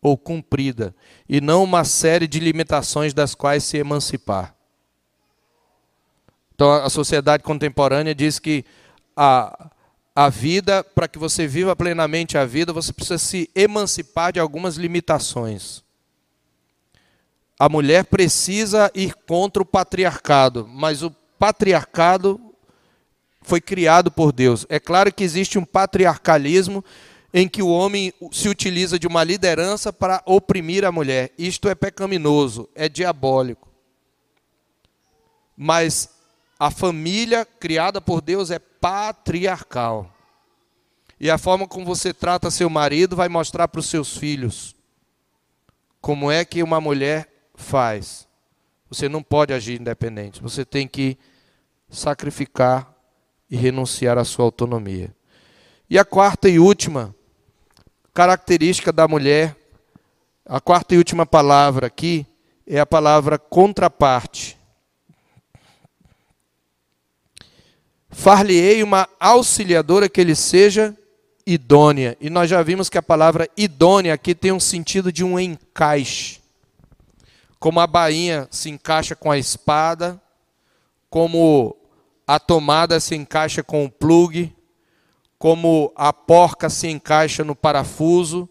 ou cumprida, e não uma série de limitações das quais se emancipar. Então a sociedade contemporânea diz que a, a vida, para que você viva plenamente a vida, você precisa se emancipar de algumas limitações. A mulher precisa ir contra o patriarcado, mas o patriarcado foi criado por Deus. É claro que existe um patriarcalismo em que o homem se utiliza de uma liderança para oprimir a mulher. Isto é pecaminoso, é diabólico. Mas a família criada por Deus é patriarcal. E a forma como você trata seu marido vai mostrar para os seus filhos como é que uma mulher faz. Você não pode agir independente, você tem que sacrificar e renunciar à sua autonomia. E a quarta e última característica da mulher, a quarta e última palavra aqui é a palavra contraparte. Far-lhe-ei uma auxiliadora que ele seja idônea. E nós já vimos que a palavra idônea aqui tem um sentido de um encaixe. Como a bainha se encaixa com a espada, como a tomada se encaixa com o plugue, como a porca se encaixa no parafuso,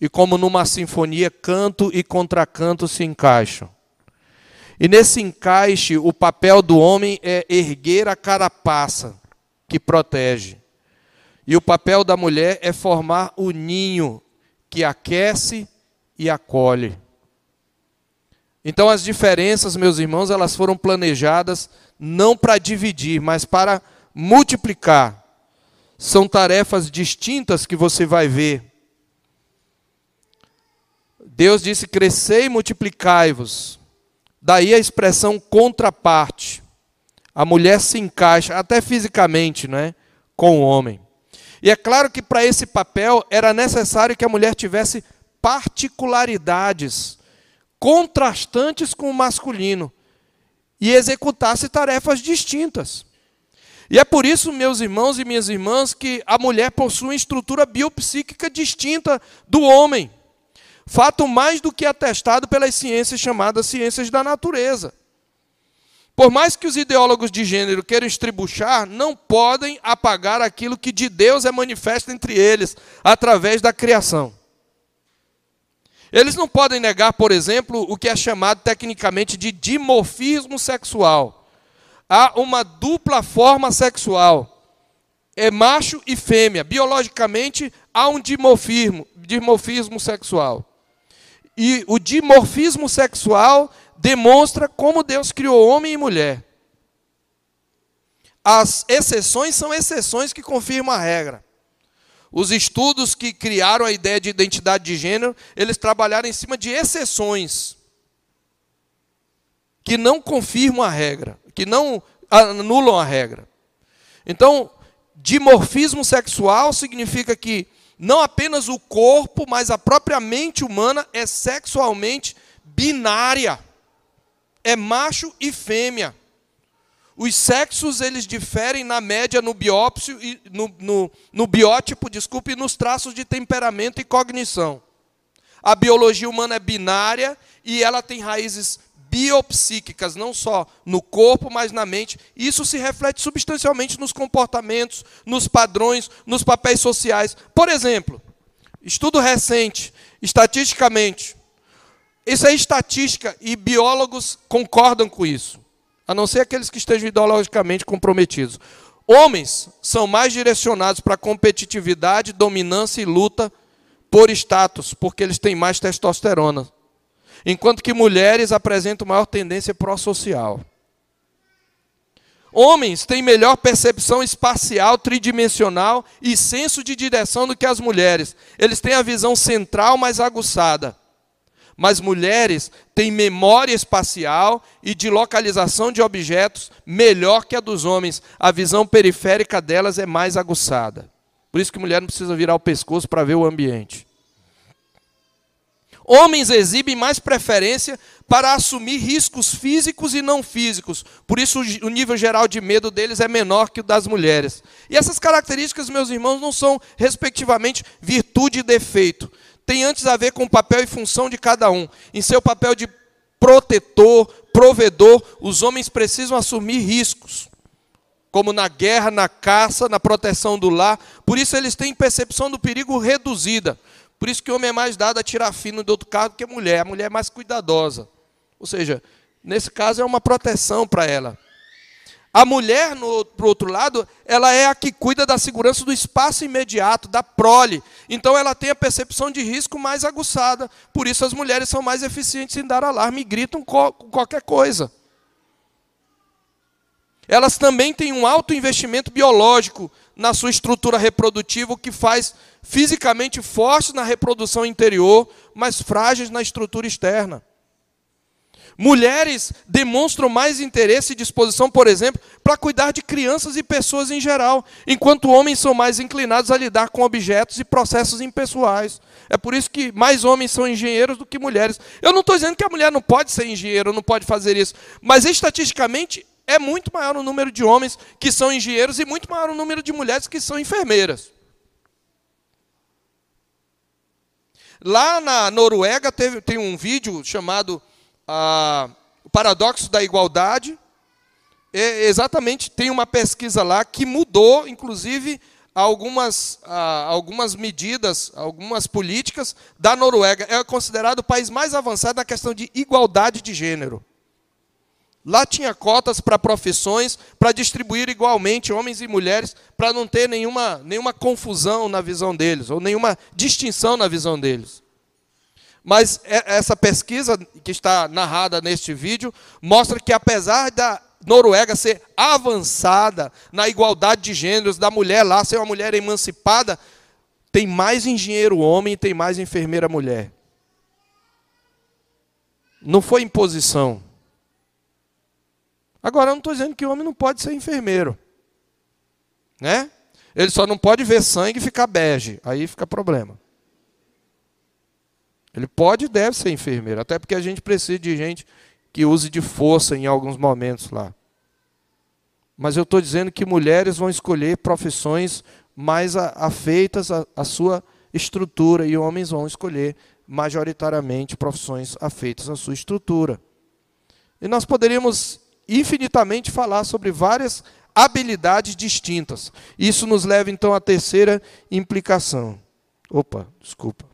e como numa sinfonia canto e contracanto se encaixam. E nesse encaixe, o papel do homem é erguer a carapaça que protege. E o papel da mulher é formar o ninho que aquece e acolhe. Então as diferenças, meus irmãos, elas foram planejadas não para dividir, mas para multiplicar. São tarefas distintas que você vai ver. Deus disse: crescei e multiplicai-vos. Daí a expressão contraparte. A mulher se encaixa, até fisicamente, né, com o homem. E é claro que para esse papel era necessário que a mulher tivesse particularidades contrastantes com o masculino e executasse tarefas distintas. E é por isso, meus irmãos e minhas irmãs, que a mulher possui uma estrutura biopsíquica distinta do homem. Fato mais do que atestado pelas ciências chamadas ciências da natureza. Por mais que os ideólogos de gênero queiram estribuchar, não podem apagar aquilo que de Deus é manifesto entre eles, através da criação. Eles não podem negar, por exemplo, o que é chamado tecnicamente de dimorfismo sexual. Há uma dupla forma sexual. É macho e fêmea. Biologicamente, há um dimorfismo, dimorfismo sexual. E o dimorfismo sexual demonstra como Deus criou homem e mulher. As exceções são exceções que confirmam a regra. Os estudos que criaram a ideia de identidade de gênero, eles trabalharam em cima de exceções que não confirmam a regra, que não anulam a regra. Então, dimorfismo sexual significa que não apenas o corpo, mas a própria mente humana é sexualmente binária é macho e fêmea. Os sexos eles diferem na média no biópsio e no, no, no biótipo, desculpe, e nos traços de temperamento e cognição. A biologia humana é binária e ela tem raízes biopsíquicas, não só no corpo, mas na mente. Isso se reflete substancialmente nos comportamentos, nos padrões, nos papéis sociais. Por exemplo, estudo recente, estatisticamente, isso é estatística e biólogos concordam com isso, a não ser aqueles que estejam ideologicamente comprometidos. Homens são mais direcionados para competitividade, dominância e luta por status, porque eles têm mais testosterona. Enquanto que mulheres apresentam maior tendência pró-social. Homens têm melhor percepção espacial, tridimensional e senso de direção do que as mulheres. Eles têm a visão central mais aguçada mas mulheres têm memória espacial e de localização de objetos melhor que a dos homens. A visão periférica delas é mais aguçada. Por isso que mulher não precisa virar o pescoço para ver o ambiente. Homens exibem mais preferência para assumir riscos físicos e não físicos. Por isso, o nível geral de medo deles é menor que o das mulheres. E essas características, meus irmãos, não são, respectivamente, virtude e defeito tem antes a ver com o papel e função de cada um. Em seu papel de protetor, provedor, os homens precisam assumir riscos, como na guerra, na caça, na proteção do lar. Por isso eles têm percepção do perigo reduzida. Por isso que o homem é mais dado a tirar fino do outro carro do que a mulher. A mulher é mais cuidadosa. Ou seja, nesse caso é uma proteção para ela. A mulher, no, por outro lado, ela é a que cuida da segurança do espaço imediato, da prole. Então ela tem a percepção de risco mais aguçada. Por isso as mulheres são mais eficientes em dar alarme e gritam com qualquer coisa. Elas também têm um alto investimento biológico na sua estrutura reprodutiva, o que faz fisicamente fortes na reprodução interior, mas frágeis na estrutura externa. Mulheres demonstram mais interesse e disposição, por exemplo, para cuidar de crianças e pessoas em geral, enquanto homens são mais inclinados a lidar com objetos e processos impessoais. É por isso que mais homens são engenheiros do que mulheres. Eu não estou dizendo que a mulher não pode ser engenheiro, não pode fazer isso, mas estatisticamente é muito maior o número de homens que são engenheiros e muito maior o número de mulheres que são enfermeiras. Lá na Noruega teve, tem um vídeo chamado ah, o paradoxo da igualdade. É, exatamente, tem uma pesquisa lá que mudou, inclusive, algumas, ah, algumas medidas, algumas políticas da Noruega. É considerado o país mais avançado na questão de igualdade de gênero. Lá tinha cotas para profissões, para distribuir igualmente homens e mulheres, para não ter nenhuma, nenhuma confusão na visão deles, ou nenhuma distinção na visão deles. Mas essa pesquisa que está narrada neste vídeo mostra que, apesar da Noruega ser avançada na igualdade de gêneros, da mulher lá ser uma mulher emancipada, tem mais engenheiro homem e tem mais enfermeira mulher. Não foi imposição. Agora, eu não estou dizendo que o homem não pode ser enfermeiro. Né? Ele só não pode ver sangue e ficar bege. Aí fica problema. Ele pode e deve ser enfermeiro, até porque a gente precisa de gente que use de força em alguns momentos lá. Mas eu estou dizendo que mulheres vão escolher profissões mais afeitas à sua estrutura e homens vão escolher majoritariamente profissões afeitas à sua estrutura. E nós poderíamos infinitamente falar sobre várias habilidades distintas. Isso nos leva então à terceira implicação. Opa, desculpa.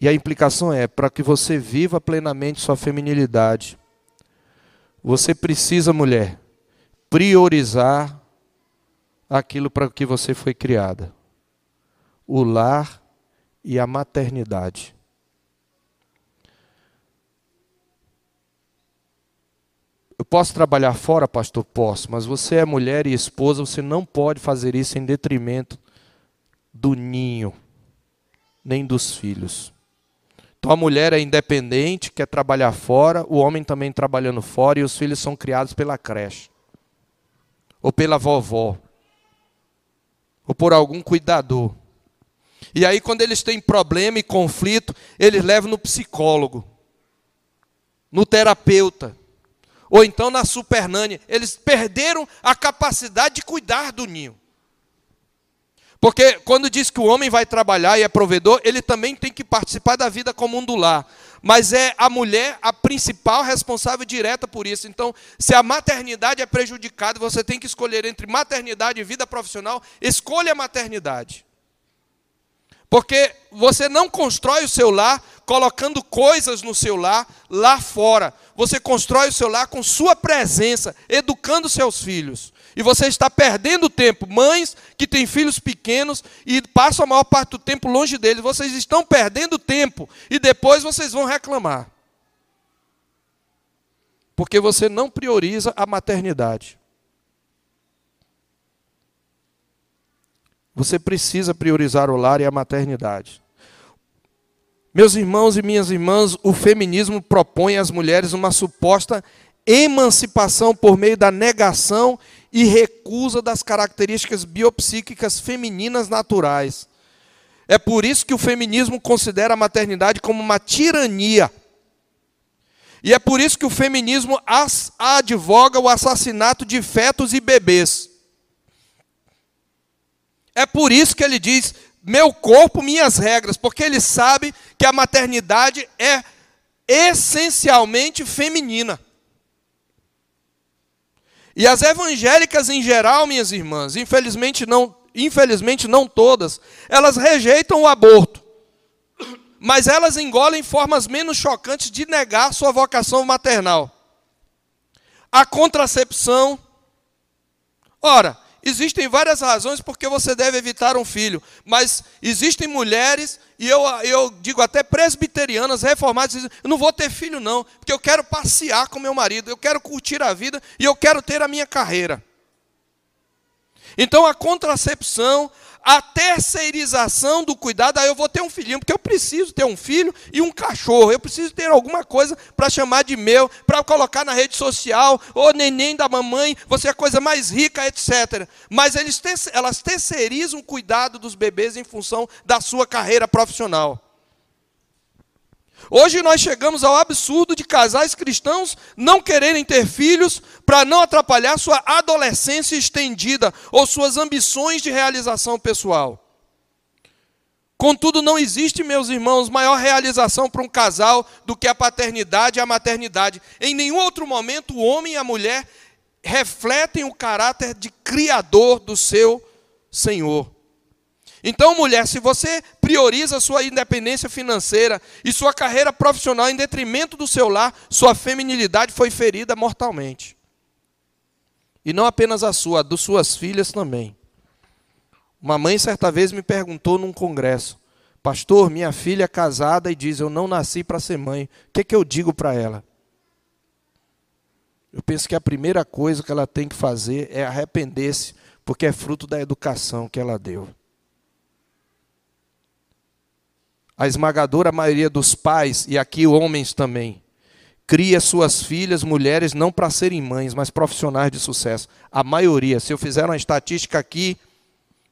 E a implicação é: para que você viva plenamente sua feminilidade, você precisa, mulher, priorizar aquilo para que você foi criada: o lar e a maternidade. Eu posso trabalhar fora, pastor? Posso, mas você é mulher e esposa, você não pode fazer isso em detrimento do ninho, nem dos filhos. Então a mulher é independente, quer trabalhar fora, o homem também trabalhando fora, e os filhos são criados pela creche, ou pela vovó, ou por algum cuidador. E aí, quando eles têm problema e conflito, eles levam no psicólogo, no terapeuta ou então na supernânia. Eles perderam a capacidade de cuidar do ninho. Porque quando diz que o homem vai trabalhar e é provedor, ele também tem que participar da vida comum do lar. Mas é a mulher a principal responsável direta por isso. Então, se a maternidade é prejudicada, você tem que escolher entre maternidade e vida profissional, escolha a maternidade. Porque você não constrói o seu lar colocando coisas no seu lar lá fora. Você constrói o seu lar com sua presença, educando seus filhos. E você está perdendo tempo. Mães que têm filhos pequenos e passam a maior parte do tempo longe deles, vocês estão perdendo tempo e depois vocês vão reclamar. Porque você não prioriza a maternidade. Você precisa priorizar o lar e a maternidade. Meus irmãos e minhas irmãs, o feminismo propõe às mulheres uma suposta emancipação por meio da negação e recusa das características biopsíquicas femininas naturais. É por isso que o feminismo considera a maternidade como uma tirania. E é por isso que o feminismo advoga o assassinato de fetos e bebês. É por isso que ele diz: meu corpo, minhas regras, porque ele sabe que a maternidade é essencialmente feminina. E as evangélicas em geral, minhas irmãs, infelizmente não, infelizmente não todas, elas rejeitam o aborto. Mas elas engolem formas menos chocantes de negar sua vocação maternal. A contracepção. Ora, Existem várias razões porque você deve evitar um filho, mas existem mulheres, e eu, eu digo até presbiterianas, reformadas, dizem, eu não vou ter filho não, porque eu quero passear com meu marido, eu quero curtir a vida e eu quero ter a minha carreira. Então a contracepção, a terceirização do cuidado, aí eu vou ter um filhinho, porque eu preciso ter um filho e um cachorro, eu preciso ter alguma coisa para chamar de meu, para colocar na rede social, ou neném da mamãe, você é a coisa mais rica, etc. Mas eles, elas terceirizam o cuidado dos bebês em função da sua carreira profissional. Hoje nós chegamos ao absurdo de casais cristãos não quererem ter filhos para não atrapalhar sua adolescência estendida ou suas ambições de realização pessoal. Contudo, não existe, meus irmãos, maior realização para um casal do que a paternidade e a maternidade. Em nenhum outro momento o homem e a mulher refletem o caráter de criador do seu Senhor. Então, mulher, se você prioriza sua independência financeira e sua carreira profissional em detrimento do seu lar, sua feminilidade foi ferida mortalmente. E não apenas a sua, a das suas filhas também. Uma mãe certa vez me perguntou num congresso: Pastor, minha filha é casada e diz: Eu não nasci para ser mãe. O que, é que eu digo para ela? Eu penso que a primeira coisa que ela tem que fazer é arrepender-se, porque é fruto da educação que ela deu. A esmagadora maioria dos pais, e aqui homens também, cria suas filhas, mulheres, não para serem mães, mas profissionais de sucesso. A maioria, se eu fizer uma estatística aqui,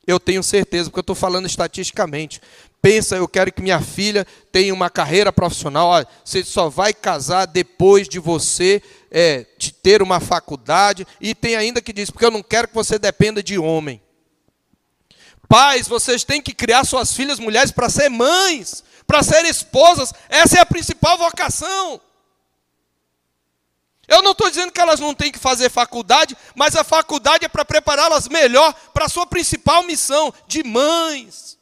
eu tenho certeza, porque eu estou falando estatisticamente. Pensa, eu quero que minha filha tenha uma carreira profissional. Olha, você só vai casar depois de você é, de ter uma faculdade. E tem ainda que diz, porque eu não quero que você dependa de homem. Pais, vocês têm que criar suas filhas mulheres para ser mães, para ser esposas. Essa é a principal vocação. Não estou dizendo que elas não têm que fazer faculdade, mas a faculdade é para prepará-las melhor para a sua principal missão de mães.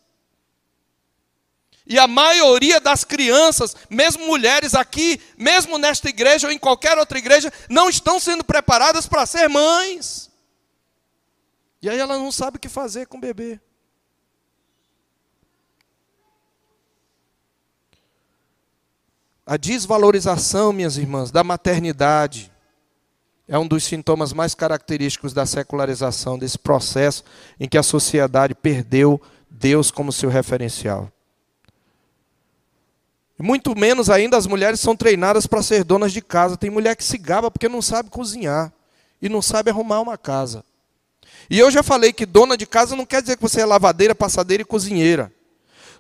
E a maioria das crianças, mesmo mulheres aqui, mesmo nesta igreja ou em qualquer outra igreja, não estão sendo preparadas para ser mães. E aí ela não sabe o que fazer com o bebê. A desvalorização, minhas irmãs, da maternidade é um dos sintomas mais característicos da secularização, desse processo em que a sociedade perdeu Deus como seu referencial. Muito menos ainda as mulheres são treinadas para ser donas de casa. Tem mulher que se gaba porque não sabe cozinhar e não sabe arrumar uma casa. E eu já falei que dona de casa não quer dizer que você é lavadeira, passadeira e cozinheira.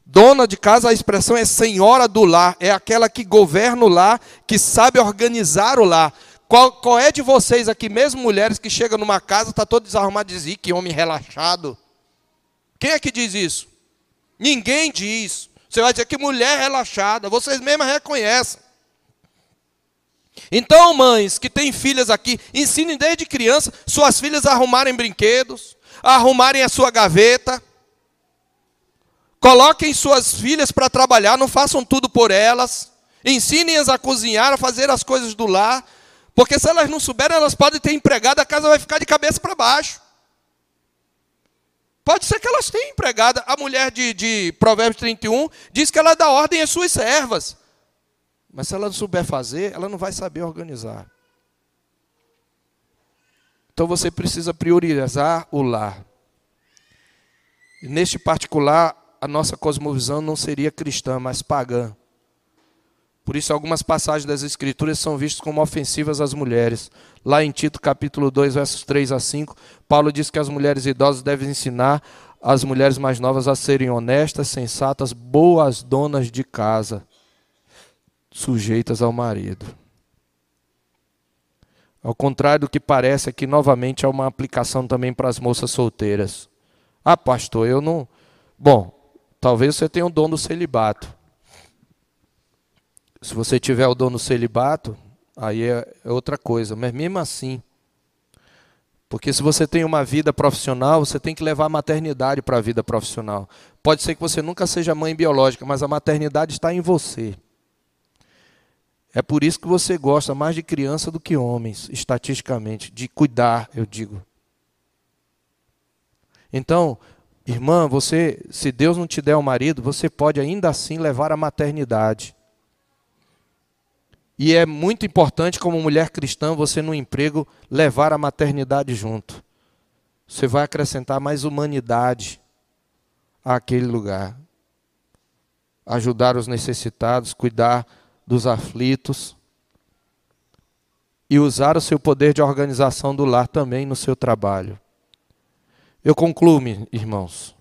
Dona de casa, a expressão é senhora do lar, é aquela que governa o lar, que sabe organizar o lar. Qual, qual é de vocês aqui, mesmo mulheres que chegam numa casa, está todo desarrumado, diz, que homem relaxado. Quem é que diz isso? Ninguém diz. Você vai dizer que mulher relaxada, vocês mesmas reconhecem. Então, mães que têm filhas aqui, ensinem desde criança suas filhas a arrumarem brinquedos, a arrumarem a sua gaveta, Coloquem suas filhas para trabalhar, não façam tudo por elas. Ensinem-as a cozinhar, a fazer as coisas do lar. Porque se elas não souberem, elas podem ter empregada, a casa vai ficar de cabeça para baixo. Pode ser que elas tenham empregada. A mulher de, de Provérbios 31 diz que ela dá ordem às suas servas. Mas se ela não souber fazer, ela não vai saber organizar. Então você precisa priorizar o lar. E neste particular, a nossa cosmovisão não seria cristã, mas pagã. Por isso, algumas passagens das Escrituras são vistas como ofensivas às mulheres. Lá em Tito, capítulo 2, versos 3 a 5, Paulo diz que as mulheres idosas devem ensinar as mulheres mais novas a serem honestas, sensatas, boas donas de casa, sujeitas ao marido. Ao contrário do que parece, aqui novamente é uma aplicação também para as moças solteiras. Ah, pastor, eu não. Bom, Talvez você tenha o dom do celibato. Se você tiver o dom do celibato, aí é, é outra coisa. Mas mesmo assim, porque se você tem uma vida profissional, você tem que levar a maternidade para a vida profissional. Pode ser que você nunca seja mãe biológica, mas a maternidade está em você. É por isso que você gosta mais de criança do que homens, estatisticamente, de cuidar, eu digo. Então, Irmã, você, se Deus não te der um marido, você pode ainda assim levar a maternidade. E é muito importante, como mulher cristã, você no emprego levar a maternidade junto. Você vai acrescentar mais humanidade àquele lugar. Ajudar os necessitados, cuidar dos aflitos. E usar o seu poder de organização do lar também no seu trabalho. Eu concluo, irmãos.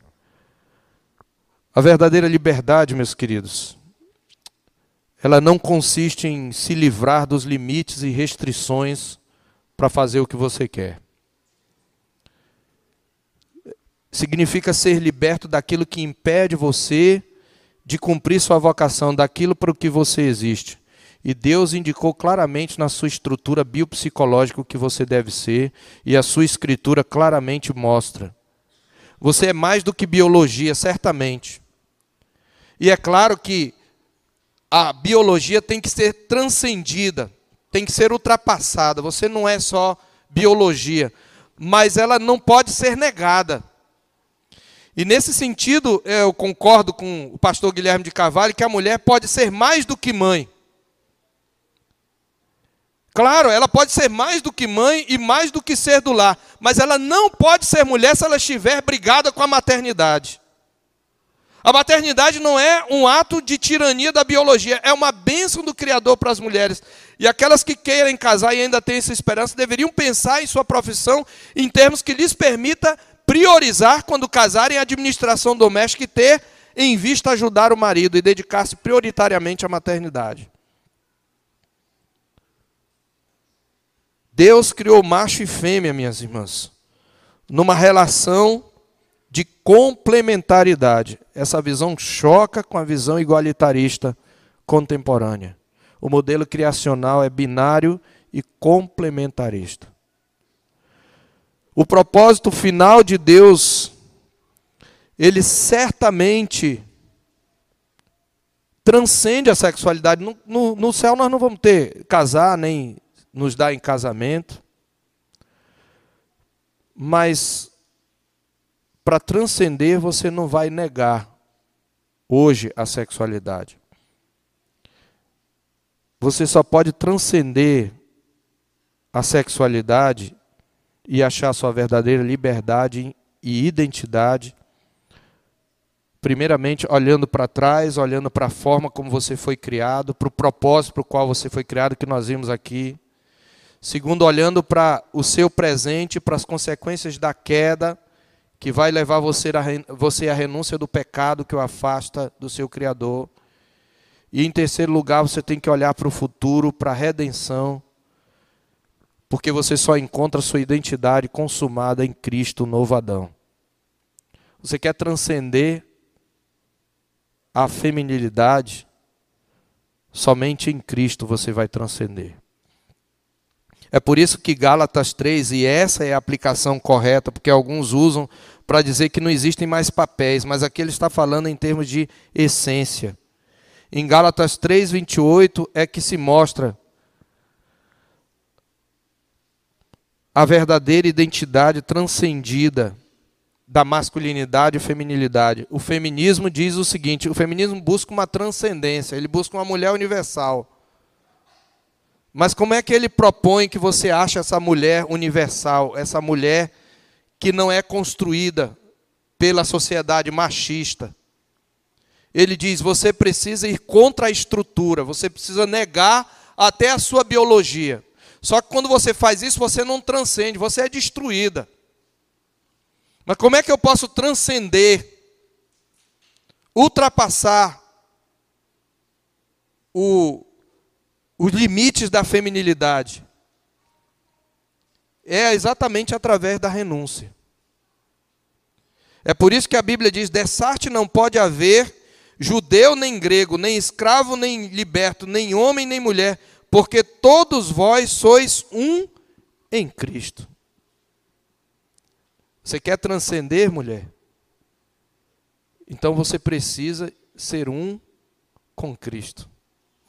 A verdadeira liberdade, meus queridos, ela não consiste em se livrar dos limites e restrições para fazer o que você quer. Significa ser liberto daquilo que impede você de cumprir sua vocação, daquilo para o que você existe. E Deus indicou claramente na sua estrutura biopsicológica o que você deve ser, e a sua escritura claramente mostra. Você é mais do que biologia, certamente. E é claro que a biologia tem que ser transcendida, tem que ser ultrapassada. Você não é só biologia, mas ela não pode ser negada. E nesse sentido, eu concordo com o pastor Guilherme de Carvalho que a mulher pode ser mais do que mãe. Claro, ela pode ser mais do que mãe e mais do que ser do lar, mas ela não pode ser mulher se ela estiver brigada com a maternidade. A maternidade não é um ato de tirania da biologia, é uma bênção do Criador para as mulheres. E aquelas que querem casar e ainda têm essa esperança deveriam pensar em sua profissão em termos que lhes permita priorizar quando casarem a administração doméstica e ter em vista ajudar o marido e dedicar-se prioritariamente à maternidade. Deus criou macho e fêmea, minhas irmãs, numa relação de complementaridade. Essa visão choca com a visão igualitarista contemporânea. O modelo criacional é binário e complementarista. O propósito final de Deus, ele certamente transcende a sexualidade. No, no, no, céu nós não vamos ter casar, nem nos dar em casamento. Mas para transcender, você não vai negar hoje a sexualidade. Você só pode transcender a sexualidade e achar sua verdadeira liberdade e identidade. Primeiramente, olhando para trás, olhando para a forma como você foi criado, para o propósito para o qual você foi criado, que nós vimos aqui. Segundo, olhando para o seu presente, para as consequências da queda que vai levar você, à renúncia do pecado que o afasta do seu Criador. E em terceiro lugar, você tem que olhar para o futuro, para a redenção, porque você só encontra sua identidade consumada em Cristo, novo Adão. Você quer transcender a feminilidade? Somente em Cristo você vai transcender. É por isso que Gálatas 3, e essa é a aplicação correta, porque alguns usam para dizer que não existem mais papéis, mas aqui ele está falando em termos de essência. Em Gálatas 3, 28 é que se mostra a verdadeira identidade transcendida da masculinidade e feminilidade. O feminismo diz o seguinte: o feminismo busca uma transcendência, ele busca uma mulher universal. Mas como é que ele propõe que você ache essa mulher universal, essa mulher que não é construída pela sociedade machista? Ele diz: você precisa ir contra a estrutura, você precisa negar até a sua biologia. Só que quando você faz isso, você não transcende, você é destruída. Mas como é que eu posso transcender, ultrapassar o, os limites da feminilidade. É exatamente através da renúncia. É por isso que a Bíblia diz: dessarte não pode haver judeu nem grego, nem escravo nem liberto, nem homem nem mulher, porque todos vós sois um em Cristo. Você quer transcender, mulher? Então você precisa ser um com Cristo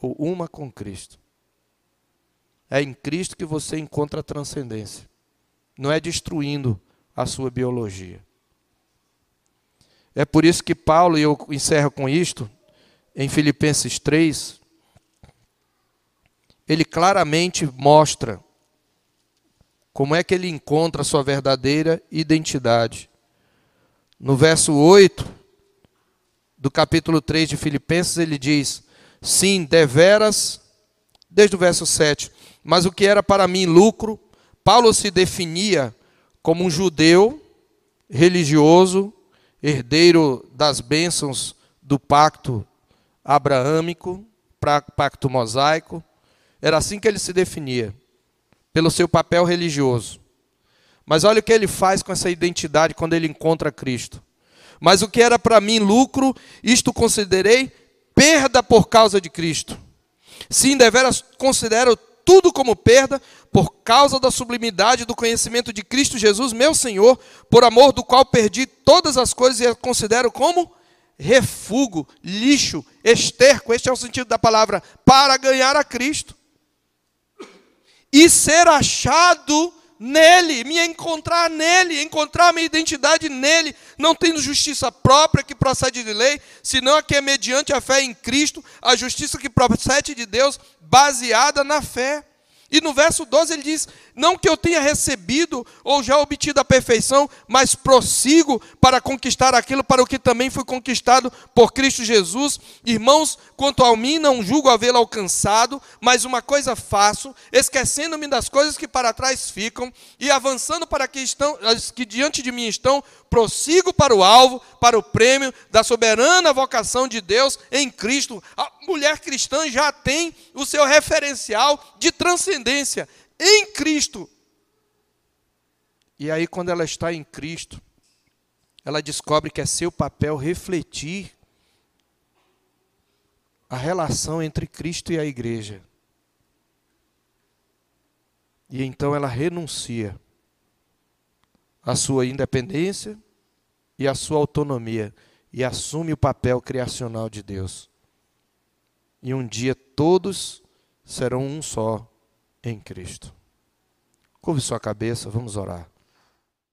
ou uma com Cristo. É em Cristo que você encontra a transcendência. Não é destruindo a sua biologia. É por isso que Paulo, e eu encerro com isto, em Filipenses 3, ele claramente mostra como é que ele encontra a sua verdadeira identidade. No verso 8 do capítulo 3 de Filipenses, ele diz: Sim, deveras, desde o verso 7. Mas o que era para mim lucro, Paulo se definia como um judeu religioso, herdeiro das bênçãos do pacto abraâmico, pacto mosaico. Era assim que ele se definia, pelo seu papel religioso. Mas olha o que ele faz com essa identidade quando ele encontra Cristo. Mas o que era para mim lucro, isto considerei perda por causa de Cristo. Sim, deveras considero tudo como perda por causa da sublimidade do conhecimento de Cristo Jesus, meu Senhor, por amor do qual perdi todas as coisas e as considero como refúgio, lixo, esterco, este é o sentido da palavra, para ganhar a Cristo. E ser achado nele, me encontrar nele, encontrar minha identidade nele, não tendo justiça própria que procede de lei, senão a que é mediante a fé em Cristo, a justiça que procede de Deus, baseada na fé. E no verso 12 ele diz: Não que eu tenha recebido ou já obtido a perfeição, mas prossigo para conquistar aquilo para o que também fui conquistado por Cristo Jesus. Irmãos, quanto a mim, não julgo havê-lo alcançado, mas uma coisa faço, esquecendo-me das coisas que para trás ficam e avançando para que estão, as que diante de mim estão, prossigo para o alvo, para o prêmio da soberana vocação de Deus em Cristo. A mulher cristã já tem o seu referencial de transcendência em Cristo. E aí, quando ela está em Cristo, ela descobre que é seu papel refletir a relação entre Cristo e a igreja. E então ela renuncia à sua independência e à sua autonomia e assume o papel criacional de Deus. E um dia todos serão um só em Cristo. Curve sua cabeça, vamos orar.